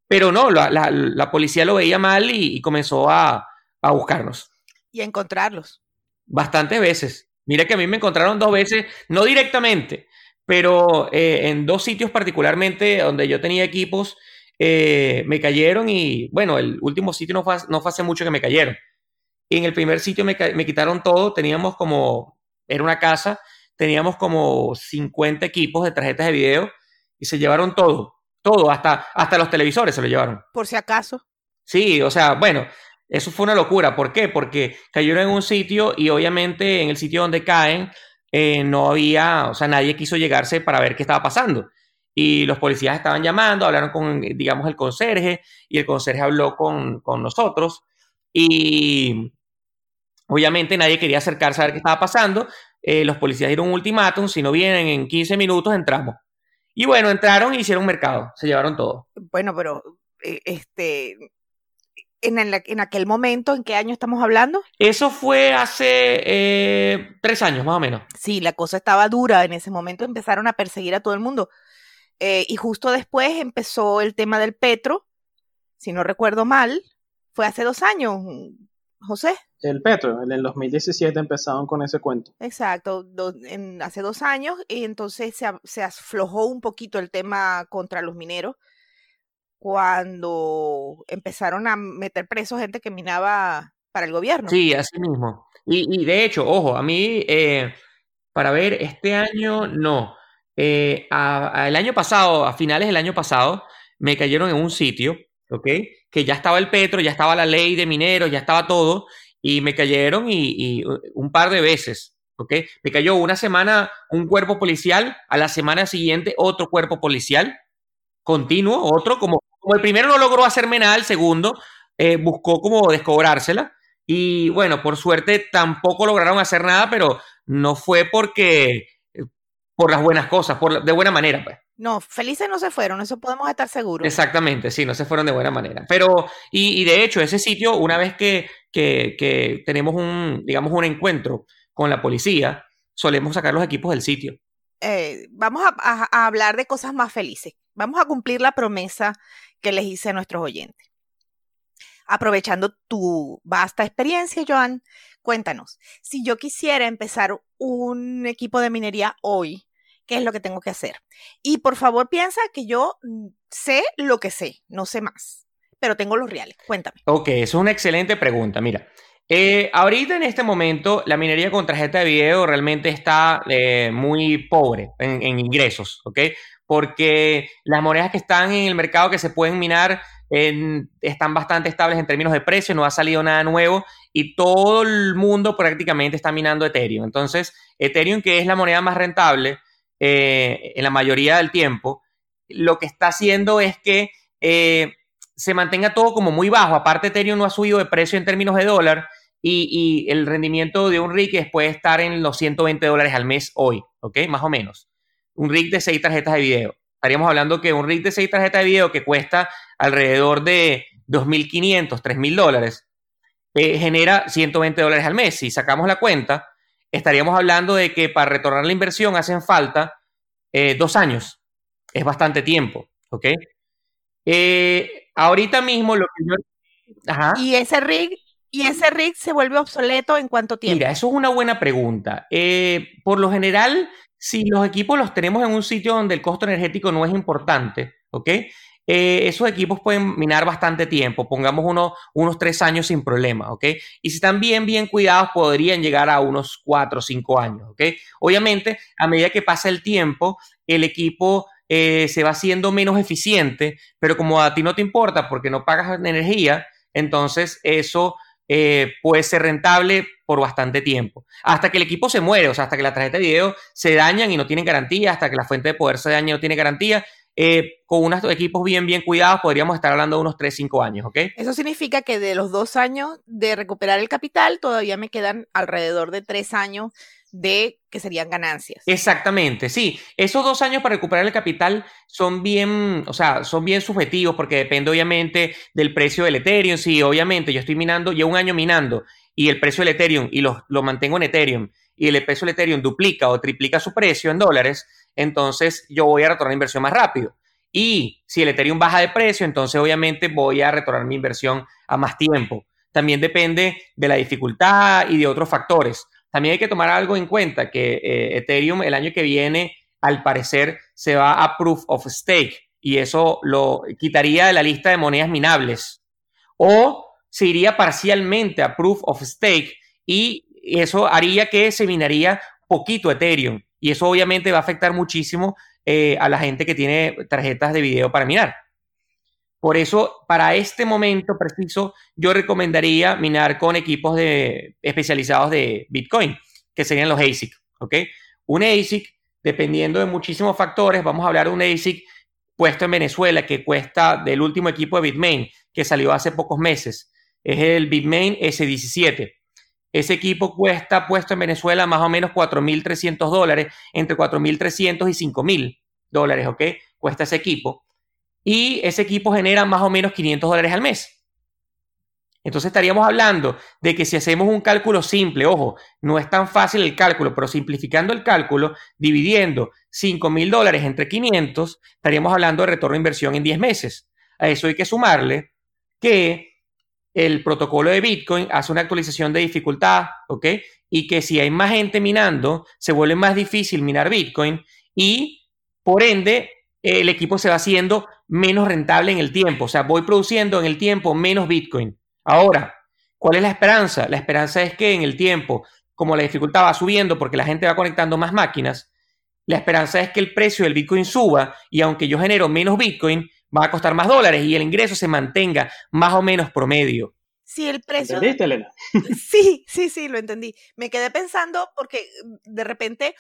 Pero no, la, policía lo veía mal y, comenzó a, buscarnos. Y a encontrarlos. Bastantes veces. Mira que a mí me encontraron dos veces, no directamente, pero eh, en dos sitios particularmente donde yo tenía equipos, eh, me cayeron y bueno, el último sitio no fue, no fue hace mucho que me cayeron. Y en el primer sitio me, me quitaron todo, teníamos como, era una casa, teníamos como 50 equipos de tarjetas de video y se llevaron todo, todo, hasta, hasta los televisores se lo llevaron. Por si acaso. Sí, o sea, bueno, eso fue una locura. ¿Por qué? Porque cayeron en un sitio y obviamente en el sitio donde caen eh, no había, o sea, nadie quiso llegarse para ver qué estaba pasando. Y los policías estaban llamando, hablaron con, digamos, el conserje y el conserje habló con, con nosotros y obviamente nadie quería acercarse a ver qué estaba pasando. Eh, los policías dieron un ultimátum, si no vienen en 15 minutos entramos. Y bueno, entraron y hicieron mercado, se llevaron todo. Bueno, pero eh, este, en, en, aquel momento, ¿en qué año estamos hablando? Eso fue hace eh, tres años más o menos. Sí, la cosa estaba dura. En ese momento empezaron a perseguir a todo el mundo. y justo después empezó el tema del Petro, si no recuerdo mal, fue hace dos años, José. El Petro, en el 2017 empezaron con ese cuento. Exacto, en, hace dos años, y entonces se, se, aflojó un poquito el tema contra los mineros cuando empezaron a meter presos gente que minaba para el gobierno. Sí, así mismo. Y, de hecho, ojo, a mí, eh, para ver, este año no. Eh, el año pasado, a finales del año pasado, me cayeron en un sitio, ¿ok? Que ya estaba el petro, ya estaba la ley de mineros, ya estaba todo, y me cayeron y, un par de veces, ¿ok? Me cayó una semana un cuerpo policial, a la semana siguiente otro cuerpo policial, continuo, otro, como, como el primero no logró hacerme nada, el segundo eh, buscó como descobrársela. Y bueno, por suerte tampoco lograron hacer nada, pero no fue porque eh, por las buenas cosas, por de buena manera, pues. No, felices no se fueron, eso podemos estar seguros. Exactamente, sí, no se fueron de buena manera. Pero, y, y de hecho, ese sitio, una vez que, que, tenemos un, digamos, un encuentro con la policía, solemos sacar los equipos del sitio. Eh, vamos a, a, hablar de cosas más felices. Vamos a cumplir la promesa que les hice a nuestros oyentes. Aprovechando tu vasta experiencia, Joan, cuéntanos, si yo quisiera empezar un equipo de minería hoy, ¿qué es lo que tengo que hacer? Y por favor piensa que yo mm, sé lo que sé, no sé más, pero tengo los reales. Cuéntame. Ok, es una excelente pregunta. Mira, eh, ahorita en este momento la minería con tarjeta de video realmente está eh, muy pobre en, ingresos, ¿ok? Porque las monedas que están en el mercado que se pueden minar están bastante estables en términos de precio, no ha salido nada nuevo y todo el mundo prácticamente está minando Ethereum. Entonces, Ethereum, que es la moneda más rentable, eh, en la mayoría del tiempo, lo que está haciendo es que eh, se mantenga todo como muy bajo. Aparte, Ethereum no ha subido de precio en términos de dólar y, el rendimiento de un RIG puede estar en los 120 dólares al mes hoy, ¿ok? Más o menos. Un RIG de 6 tarjetas de video. Estaríamos hablando que un RIG de 6 tarjetas de video que cuesta alrededor de 2.500, 3.000 dólares, eh, genera 120 dólares al mes. Si sacamos la cuenta, estaríamos hablando de que para retornar la inversión hacen falta eh, dos años. Es bastante tiempo, ¿ok? Eh, ahorita mismo lo que yo... ¿Y ese rig ¿Y ese rig se vuelve obsoleto en cuánto tiempo? Mira, eso es una buena pregunta. Eh, por lo general, si los equipos los tenemos en un sitio donde el costo energético no es importante, ¿ok? Eh, esos equipos pueden minar bastante tiempo, pongamos unos tres años sin problema, ¿ok? Y si están bien, bien cuidados, podrían llegar a unos cuatro o cinco años, ¿ok? Obviamente, a medida que pasa el tiempo, el equipo eh, se va haciendo menos eficiente, pero como a ti no te importa porque no pagas energía, entonces eso eh, puede ser rentable por bastante tiempo. Hasta que el equipo se muere, o sea, hasta que la tarjeta de video se dañan y no tienen garantía, hasta que la fuente de poder se daña y no tiene garantía, eh, con unos equipos bien, bien cuidados, podríamos estar hablando de unos 3, 5 años, ¿ok? Eso significa que de los dos años de recuperar el capital, todavía me quedan alrededor de tres años de que serían ganancias. Exactamente, sí. Esos dos años para recuperar el capital son bien, o sea, son bien subjetivos porque depende obviamente del precio del Ethereum. Sí, obviamente, yo estoy minando, llevo un año minando y el precio del Ethereum y lo, lo mantengo en Ethereum y el precio del Ethereum duplica o triplica su precio en dólares, entonces yo voy a retornar inversión más rápido. Y si el Ethereum baja de precio, entonces obviamente voy a retornar mi inversión a más tiempo. También depende de la dificultad y de otros factores. También hay que tomar algo en cuenta, que eh, Ethereum el año que viene, al parecer, se va a Proof of Stake y eso lo quitaría de la lista de monedas minables. O se iría parcialmente a Proof of Stake y eso haría que se minaría poquito Ethereum. Y eso obviamente va a afectar muchísimo eh, a la gente que tiene tarjetas de video para minar. Por eso, para este momento preciso, yo recomendaría minar con equipos de, especializados de Bitcoin, que serían los ASIC. ¿ok? Un ASIC, dependiendo de muchísimos factores, vamos a hablar de un ASIC puesto en Venezuela que cuesta del último equipo de Bitmain, que salió hace pocos meses. Es el Bitmain S17. Ese equipo cuesta puesto en Venezuela más o menos 4.300 dólares, entre 4.300 y 5.000 dólares, ¿ok? Cuesta ese equipo y ese equipo genera más o menos 500 dólares al mes. Entonces estaríamos hablando de que si hacemos un cálculo simple, ojo, no es tan fácil el cálculo, pero simplificando el cálculo, dividiendo 5 mil dólares entre 500, estaríamos hablando de retorno de inversión en 10 meses. A eso hay que sumarle que el protocolo de Bitcoin hace una actualización de dificultad, ¿ok? Y que si hay más gente minando, se vuelve más difícil minar Bitcoin y por ende el equipo se va haciendo menos rentable en el tiempo. O sea, voy produciendo en el tiempo menos Bitcoin. Ahora, ¿cuál es la esperanza? La esperanza es que en el tiempo, como la dificultad va subiendo porque la gente va conectando más máquinas, la esperanza es que el precio del Bitcoin suba y aunque yo genero menos Bitcoin, va a costar más dólares y el ingreso se mantenga más o menos promedio. Sí, el precio. ¿Entendiste, Elena? Sí, sí, sí, lo entendí. Me quedé pensando porque de repente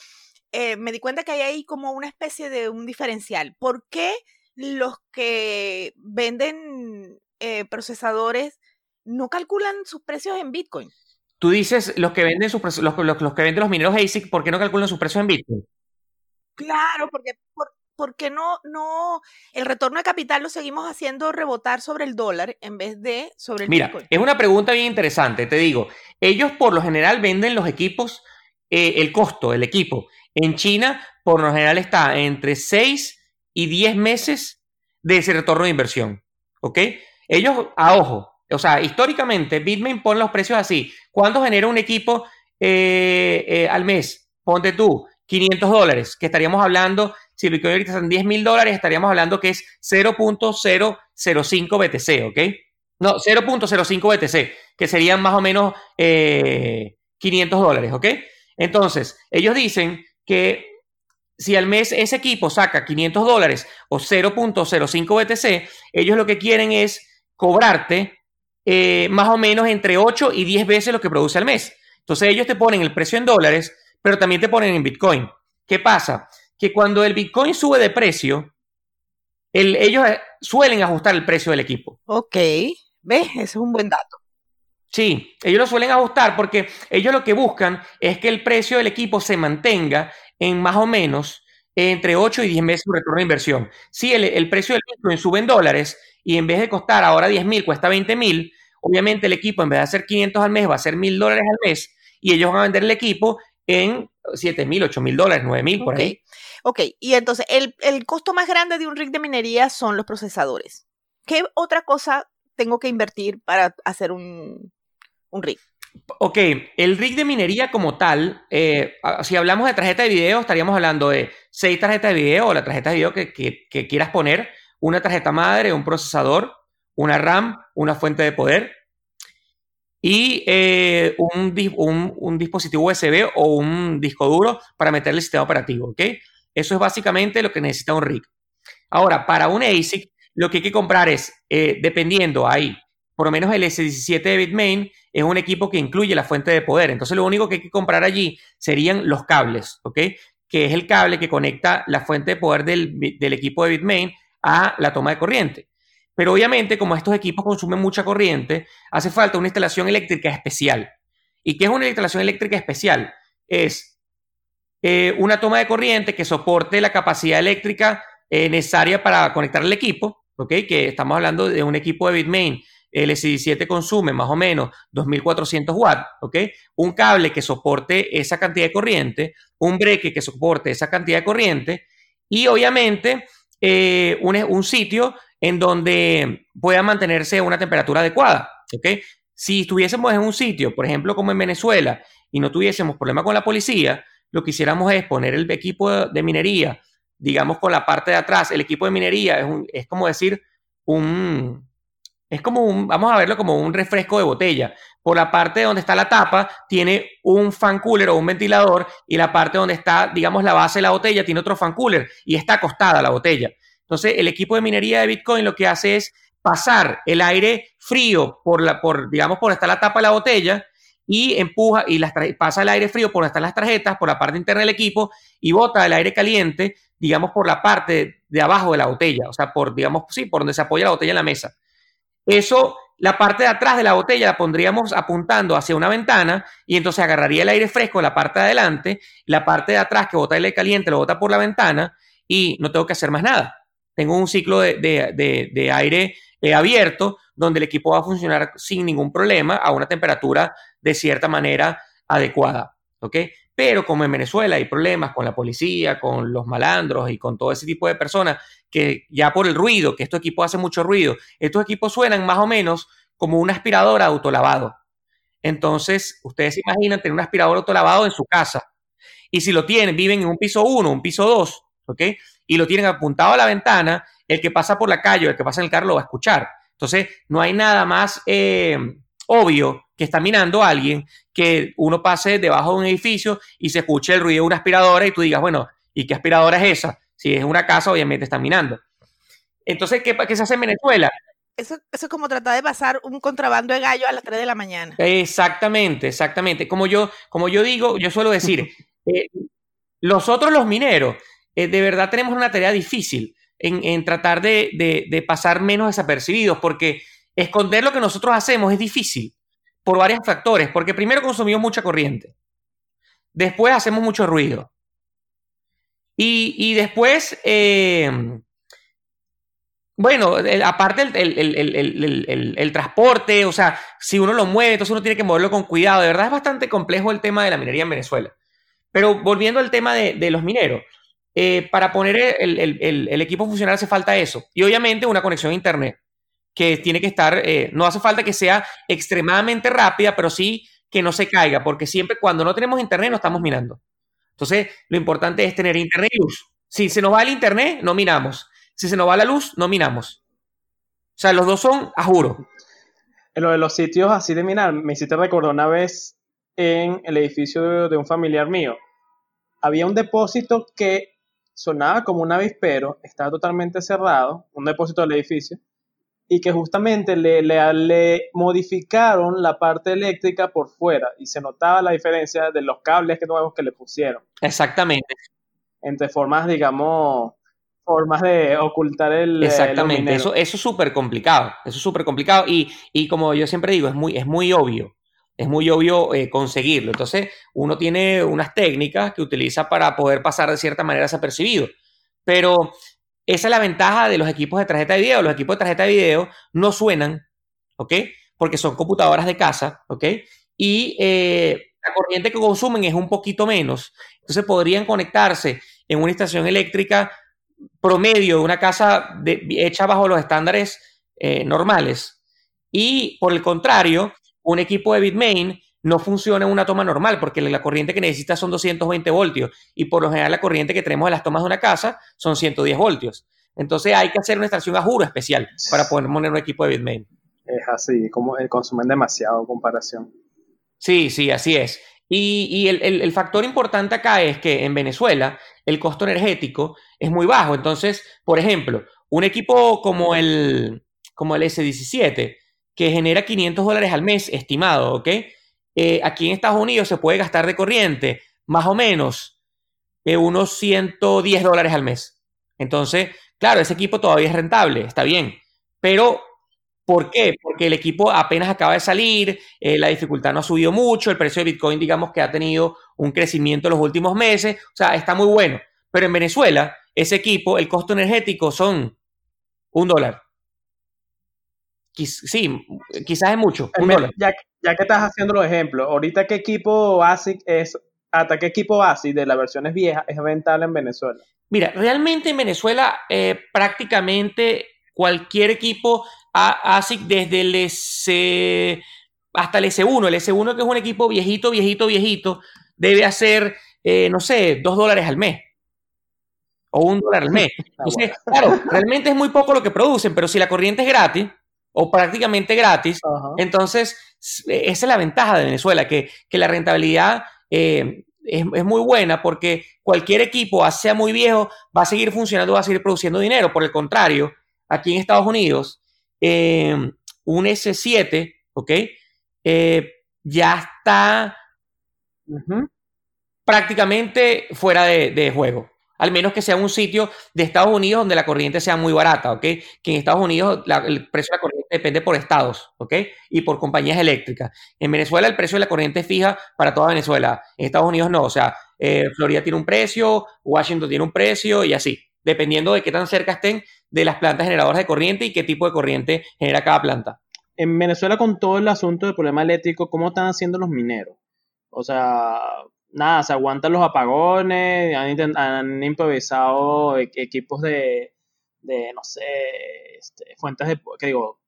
eh, me di cuenta que hay ahí como una especie de un diferencial. ¿Por qué los que venden eh, procesadores no calculan sus precios en Bitcoin? Tú dices los que venden sus los, los, que venden los mineros ASIC, ¿por qué no calculan sus precios en Bitcoin? Claro, porque por, qué no, no, el retorno de capital lo seguimos haciendo rebotar sobre el dólar en vez de sobre el Mira, es una pregunta bien interesante, te digo. Ellos por lo general venden los equipos, eh, el costo del equipo en China, por lo general, está entre 6 y 10 meses de ese retorno de inversión. ¿Ok? Ellos, a ojo, o sea, históricamente, Bitmain pone los precios así. ¿Cuánto genera un equipo eh, eh, al mes? Ponte tú, 500 dólares, que estaríamos hablando, si el Bitcoin ahorita son 10 mil dólares, estaríamos hablando que es 0.005 BTC, ¿ok? No, 0.05 BTC, que serían más o menos 500 eh, dólares, ¿ok? Entonces, ellos dicen que si al mes ese equipo saca 500 dólares o 0.05 BTC, ellos lo que quieren es cobrarte eh, más o menos entre 8 y 10 veces lo que produce al mes. Entonces ellos te ponen el precio en dólares, pero también te ponen en Bitcoin. ¿Qué pasa? Que cuando el Bitcoin sube de precio, ellos eh, suelen ajustar el precio del equipo. Ok, ¿ves? Ese es un buen dato. Sí, ellos lo suelen ajustar porque ellos lo que buscan es que el precio del equipo se mantenga en más o menos entre 8 y 10 meses de retorno de inversión. Si el, precio del Bitcoin sube en dólares y en vez de costar ahora 10 mil, cuesta 20 mil, obviamente el equipo en vez de hacer 500 al mes va a ser mil dólares al mes y ellos van a vender el equipo en 7 mil, 8 mil dólares, 9 mil por ahí. Ok, y entonces el, el costo más grande de un rig de minería son los procesadores. ¿Qué otra cosa tengo que invertir para hacer un, un rig. Ok, el rig de minería como tal, eh, si hablamos de tarjeta de video, estaríamos hablando de seis tarjetas de video o la tarjeta de video que, quieras poner, una tarjeta madre, un procesador, una RAM, una fuente de poder y eh, un, un, dispositivo USB o un disco duro para meterle el sistema operativo, ¿ok? Eso es básicamente lo que necesita un rig. Ahora, para un ASIC, lo que hay que comprar es, eh, dependiendo ahí, por lo menos el S17 de Bitmain es un equipo que incluye la fuente de poder. Entonces lo único que hay que comprar allí serían los cables, ¿ok? Que es el cable que conecta la fuente de poder del, equipo de Bitmain a la toma de corriente. Pero obviamente, como estos equipos consumen mucha corriente, hace falta una instalación eléctrica especial. ¿Y qué es una instalación eléctrica especial? Es eh, una toma de corriente que soporte la capacidad eléctrica eh, necesaria para conectar el equipo, ¿ok? Que estamos hablando de un equipo de Bitmain el S17 consume más o menos 2400 watts, ¿ok? Un cable que soporte esa cantidad de corriente, un breque que soporte esa cantidad de corriente y obviamente eh, un, un, sitio en donde pueda mantenerse una temperatura adecuada. Si estuviésemos en un sitio, por ejemplo, como en Venezuela, y no tuviésemos problema con la policía, lo que hiciéramos es poner el equipo de minería, digamos, con la parte de atrás. El equipo de minería es, un, es como decir un, es como un, vamos a verlo como un refresco de botella. Por la parte donde está la tapa tiene un fan cooler o un ventilador y la parte donde está, digamos, la base de la botella tiene otro fan cooler y está acostada la botella. Entonces, el equipo de minería de Bitcoin lo que hace es pasar el aire frío por la, por, digamos, por está la tapa de la botella y empuja y las, pasa el aire frío por están las tarjetas, por la parte interna del equipo y bota el aire caliente, digamos, por la parte de abajo de la botella, o sea, por, digamos, sí, por donde se apoya la botella en la mesa. Eso, la parte de atrás de la botella la pondríamos apuntando hacia una ventana y entonces agarraría el aire fresco de la parte de adelante, la parte de atrás que bota el aire caliente lo bota por la ventana y no tengo que hacer más nada. Tengo un ciclo de, aire eh, abierto donde el equipo va a funcionar sin ningún problema a una temperatura de cierta manera adecuada. ¿Ok? Pero como en Venezuela hay problemas con la policía, con los malandros y con todo ese tipo de personas que ya por el ruido, que estos equipos hacen mucho ruido, estos equipos suenan más o menos como un aspirador autolavado. Entonces, ustedes se imaginan tener un aspirador autolavado en su casa. Y si lo tienen, viven en un piso 1, un piso 2, ¿ok? Y lo tienen apuntado a la ventana, el que pasa por la calle, el que pasa en el carro lo va a escuchar. Entonces, no hay nada más eh, obvio que está minando a alguien que uno pase debajo de un edificio y se escuche el ruido de una aspiradora y tú digas, bueno, ¿y qué aspiradora es esa? Si es una casa, obviamente están minando. Entonces, ¿qué, qué se hace en Venezuela? Eso, eso, es como tratar de pasar un contrabando de gallo a las 3 de la mañana. Exactamente, exactamente. Como yo, como yo digo, yo suelo decir, eh, nosotros los mineros, eh, de verdad tenemos una tarea difícil en, tratar de, pasar menos desapercibidos, porque esconder lo que nosotros hacemos es difícil por varios factores, porque primero consumimos mucha corriente, después hacemos mucho ruido, y, después, bueno, aparte el, transporte, o sea, si uno lo mueve, entonces uno tiene que moverlo con cuidado. De verdad es bastante complejo el tema de la minería en Venezuela. Pero volviendo al tema de, los mineros, eh, para poner el, equipo funcional hace falta eso. Y obviamente una conexión a Internet, que tiene que estar, eh, no hace falta que sea extremadamente rápida, pero sí que no se caiga, porque siempre cuando no tenemos Internet no estamos minando. Entonces, lo importante es tener internet y luz. Si se nos va el internet, no minamos. Si se nos va la luz, no minamos. O sea, los dos son a juro. En lo de los sitios así de minar, me hiciste recordar una vez en el edificio de, un familiar mío. Había un depósito que sonaba como un avispero, estaba totalmente cerrado, un depósito del edificio, y que justamente le, le, modificaron la parte eléctrica por fuera y se notaba la diferencia de los cables que nuevos que le pusieron. Exactamente. Entre formas, digamos, formas de ocultar el. Exactamente, eso, eso es súper complicado. Eso es súper complicado y, y, como yo siempre digo, es muy, es muy obvio. Es muy obvio eh, conseguirlo. Entonces, uno tiene unas técnicas que utiliza para poder pasar de cierta manera desapercibido. Pero esa es la ventaja de los equipos de tarjeta de video. Los equipos de tarjeta de video no suenan, ¿ok? Porque son computadoras de casa, ¿ok? Y eh, la corriente que consumen es un poquito menos. Entonces podrían conectarse en una estación eléctrica promedio de una casa hecha bajo los estándares eh, normales. Y por el contrario, un equipo de Bitmain no funciona en una toma normal porque la corriente que necesita son 220 voltios y por lo general la corriente que tenemos en las tomas de una casa son 110 voltios. Entonces hay que hacer una estación a juro especial para poder poner un equipo de Bitmain. Es así, como eh, consumen demasiado comparación. Sí, sí, así es. Y, el, factor importante acá es que en Venezuela el costo energético es muy bajo. Entonces, por ejemplo, un equipo como el, como el S17, que genera 500 dólares al mes estimado, ¿ok? Eh, aquí en Estados Unidos se puede gastar de corriente más o menos eh, unos 110 dólares al mes. Entonces, claro, ese equipo todavía es rentable, está bien, pero ¿por qué? Porque el equipo apenas acaba de salir, eh, la dificultad no ha subido mucho, el precio de Bitcoin digamos que ha tenido un crecimiento en los últimos meses, o sea, está muy bueno. Pero en Venezuela, ese equipo, el costo energético son un dólar. Sí, quizás es mucho. ya, ya, que estás haciendo los ejemplos, ahorita qué equipo ASIC es, hasta qué equipo ASIC de las versiones viejas es rentable en Venezuela. Mira, realmente en Venezuela eh, prácticamente cualquier equipo ASIC desde el S hasta el S1, el S1 que es un equipo viejito, viejito, viejito, debe hacer, eh, no sé, dos dólares al mes o un dólar al mes. Entonces, claro, realmente es muy poco lo que producen, pero si la corriente es gratis o prácticamente gratis, entonces esa es la ventaja de Venezuela, que, la rentabilidad eh, es, muy buena porque cualquier equipo, sea muy viejo, va a seguir funcionando, va a seguir produciendo dinero. Por el contrario, aquí en Estados Unidos, eh, un S7, ¿ok? Eh, ya está prácticamente fuera de juego al menos que sea un sitio de Estados Unidos donde la corriente sea muy barata, ¿ok? Que en Estados Unidos el precio de la corriente depende por estados, ¿ok? Y por compañías eléctricas. En Venezuela el precio de la corriente es fija para toda Venezuela. En Estados Unidos no, o sea, eh, Florida tiene un precio, Washington tiene un precio y así, dependiendo de qué tan cerca estén de las plantas generadoras de corriente y qué tipo de corriente genera cada planta. En Venezuela con todo el asunto del problema eléctrico, ¿cómo están haciendo los mineros? O sea, nada, se aguantan los apagones, han, improvisado e-, equipos de, no sé, este, fuentes de, ¿qué digo?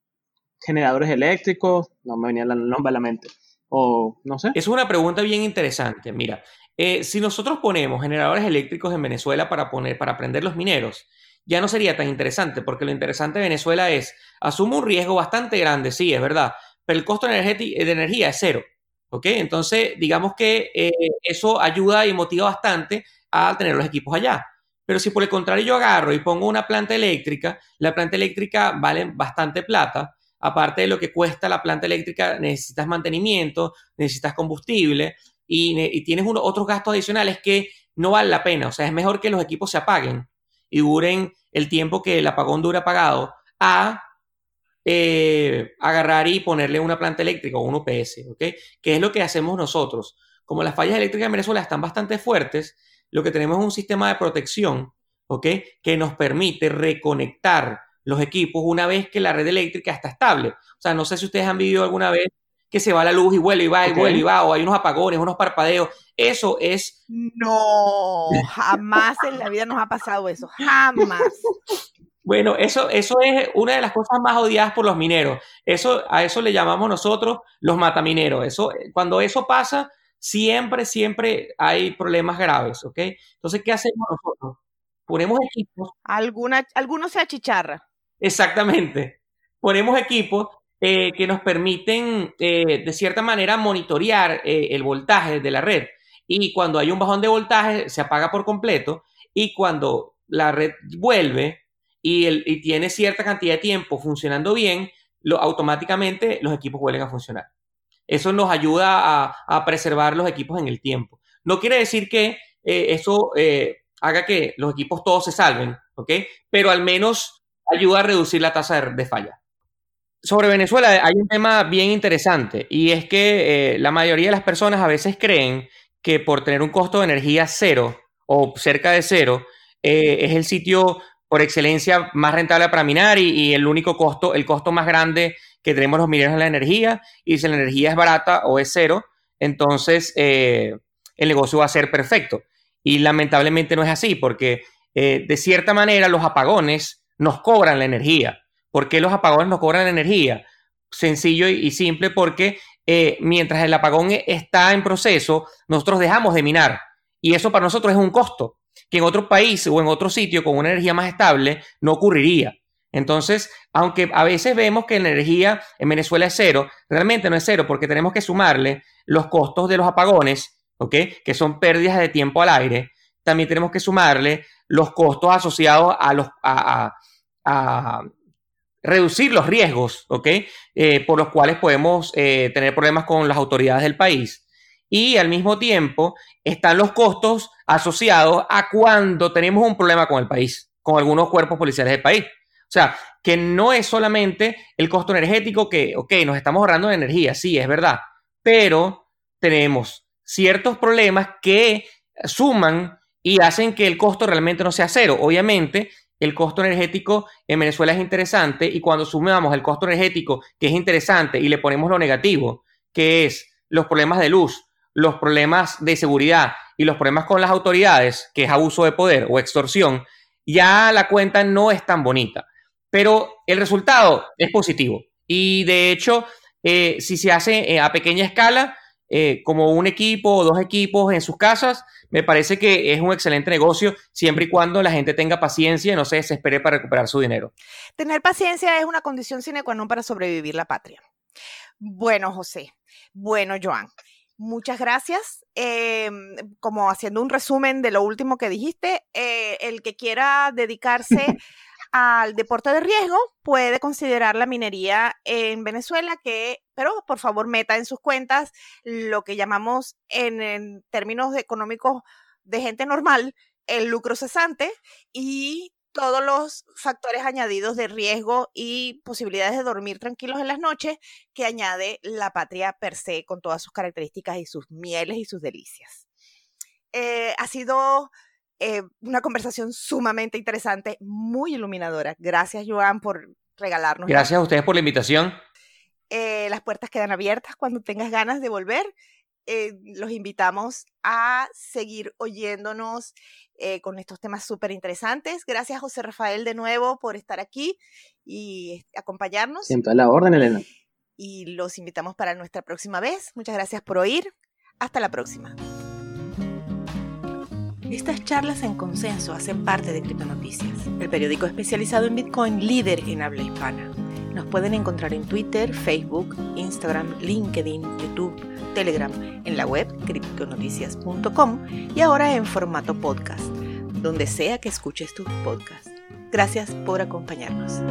Generadores eléctricos, no me venía el nombre a la mente, o no sé. Es una pregunta bien interesante, mira, eh, si nosotros ponemos generadores eléctricos en Venezuela para, poner, para prender los mineros, ya no sería tan interesante, porque lo interesante de Venezuela es, asume un riesgo bastante grande, sí, es verdad, pero el costo de energía es cero. ¿Ok? Entonces, digamos que eh, eso ayuda y motiva bastante a tener los equipos allá. Pero si por el contrario yo agarro y pongo una planta eléctrica, la planta eléctrica vale bastante plata. Aparte de lo que cuesta la planta eléctrica, necesitas mantenimiento, necesitas combustible y, tienes otros gastos adicionales que no vale la pena. O sea, es mejor que los equipos se apaguen y duren el tiempo que el apagón dura apagado a eh, agarrar y ponerle una planta eléctrica o un UPS, ¿ok? Que es lo que hacemos nosotros. Como las fallas eléctricas en Venezuela están bastante fuertes, lo que tenemos es un sistema de protección, ¿ok? Que nos permite reconectar los equipos una vez que la red eléctrica está estable. O sea, no sé si ustedes han vivido alguna vez que se va la luz y vuelve y va y vuelve y va, o hay unos apagones, unos parpadeos. Eso es. No, jamás en la vida nos ha pasado eso. Jamás. Bueno, eso, eso es una de las cosas más odiadas por los mineros. Eso, a eso le llamamos nosotros los matamineros. Eso, cuando eso pasa, siempre, siempre hay problemas graves, ¿ok? Entonces, ¿qué hacemos nosotros? Ponemos equipos. Alguna, algunos se achicharra. Exactamente. Ponemos equipos eh, que nos permiten, eh, de cierta manera, monitorear eh, el voltaje de la red. Y cuando hay un bajón de voltaje, se apaga por completo. Y cuando la red vuelve, y, tiene cierta cantidad de tiempo funcionando bien, lo, automáticamente los equipos vuelven a funcionar. Eso nos ayuda a, preservar los equipos en el tiempo. No quiere decir que eh, eso eh, haga que los equipos todos se salven. Pero al menos ayuda a reducir la tasa de, falla. Sobre Venezuela hay un tema bien interesante y es que eh, la mayoría de las personas a veces creen que por tener un costo de energía cero o cerca de cero, es el sitio por excelencia más rentable para minar y, el único costo, el costo más grande que tenemos los mineros es la energía. Y si la energía es barata o es cero, entonces eh, el negocio va a ser perfecto. Y lamentablemente no es así, porque eh, de cierta manera los apagones nos cobran la energía. ¿Por qué los apagones nos cobran la energía? Sencillo y, simple, porque eh, mientras el apagón está en proceso, nosotros dejamos de minar. Y eso para nosotros es un costo que en otro país o en otro sitio con una energía más estable no ocurriría. Entonces, aunque a veces vemos que la energía en Venezuela es cero, realmente no es cero porque tenemos que sumarle los costos de los apagones, ¿ok? Que son pérdidas de tiempo al aire. También tenemos que sumarle los costos asociados a, los, a, reducir los riesgos, ¿ok? Eh, por los cuales podemos eh, tener problemas con las autoridades del país y al mismo tiempo están los costos asociados a cuando tenemos un problema con el país, con algunos cuerpos policiales del país. O sea, que no es solamente el costo energético que, ok, nos estamos ahorrando de energía, sí, es verdad, pero tenemos ciertos problemas que suman y hacen que el costo realmente no sea cero. Obviamente, el costo energético en Venezuela es interesante y cuando sumamos el costo energético que es interesante y le ponemos lo negativo, que es los problemas de luz, los problemas de seguridad y los problemas con las autoridades, que es abuso de poder o extorsión, ya la cuenta no es tan bonita. Pero el resultado es positivo. Y de hecho, eh, si se hace eh, a pequeña escala, eh, como un equipo o dos equipos en sus casas, me parece que es un excelente negocio siempre y cuando la gente tenga paciencia y no se desespere para recuperar su dinero. Tener paciencia es una condición sine qua non para sobrevivir la patria. Bueno, José. Bueno, Joan. Muchas gracias. Em, como haciendo un resumen de lo último que dijiste, eh, el que quiera dedicarse al deporte de riesgo puede considerar la minería en Venezuela, que, pero por favor meta en sus cuentas lo que llamamos en términos económicos de gente normal el lucro cesante y todos los factores añadidos de riesgo y posibilidades de dormir tranquilos en las noches que añade la patria per se con todas sus características y sus mieles y sus delicias. Eh, ha sido eh, una conversación sumamente interesante, muy iluminadora. Gracias, Joan, por regalarnos. Gracias a ustedes por la invitación. Eh, las puertas quedan abiertas cuando tengas ganas de volver. Los invitamos a seguir oyéndonos eh, con estos temas súper interesantes. Gracias, José Rafael, de nuevo por estar aquí y acompañarnos. Siempre a la orden, Elena. Y los invitamos para nuestra próxima vez. Muchas gracias por oír. Hasta la próxima. Estas charlas en consenso hacen parte de Criptonoticias, el periódico especializado en Bitcoin líder en habla hispana. Nos pueden encontrar en Twitter, Facebook, Instagram, LinkedIn, YouTube, Telegram, en la web criptonoticias.com y ahora en formato podcast, donde sea que escuches tus podcasts. Gracias por acompañarnos.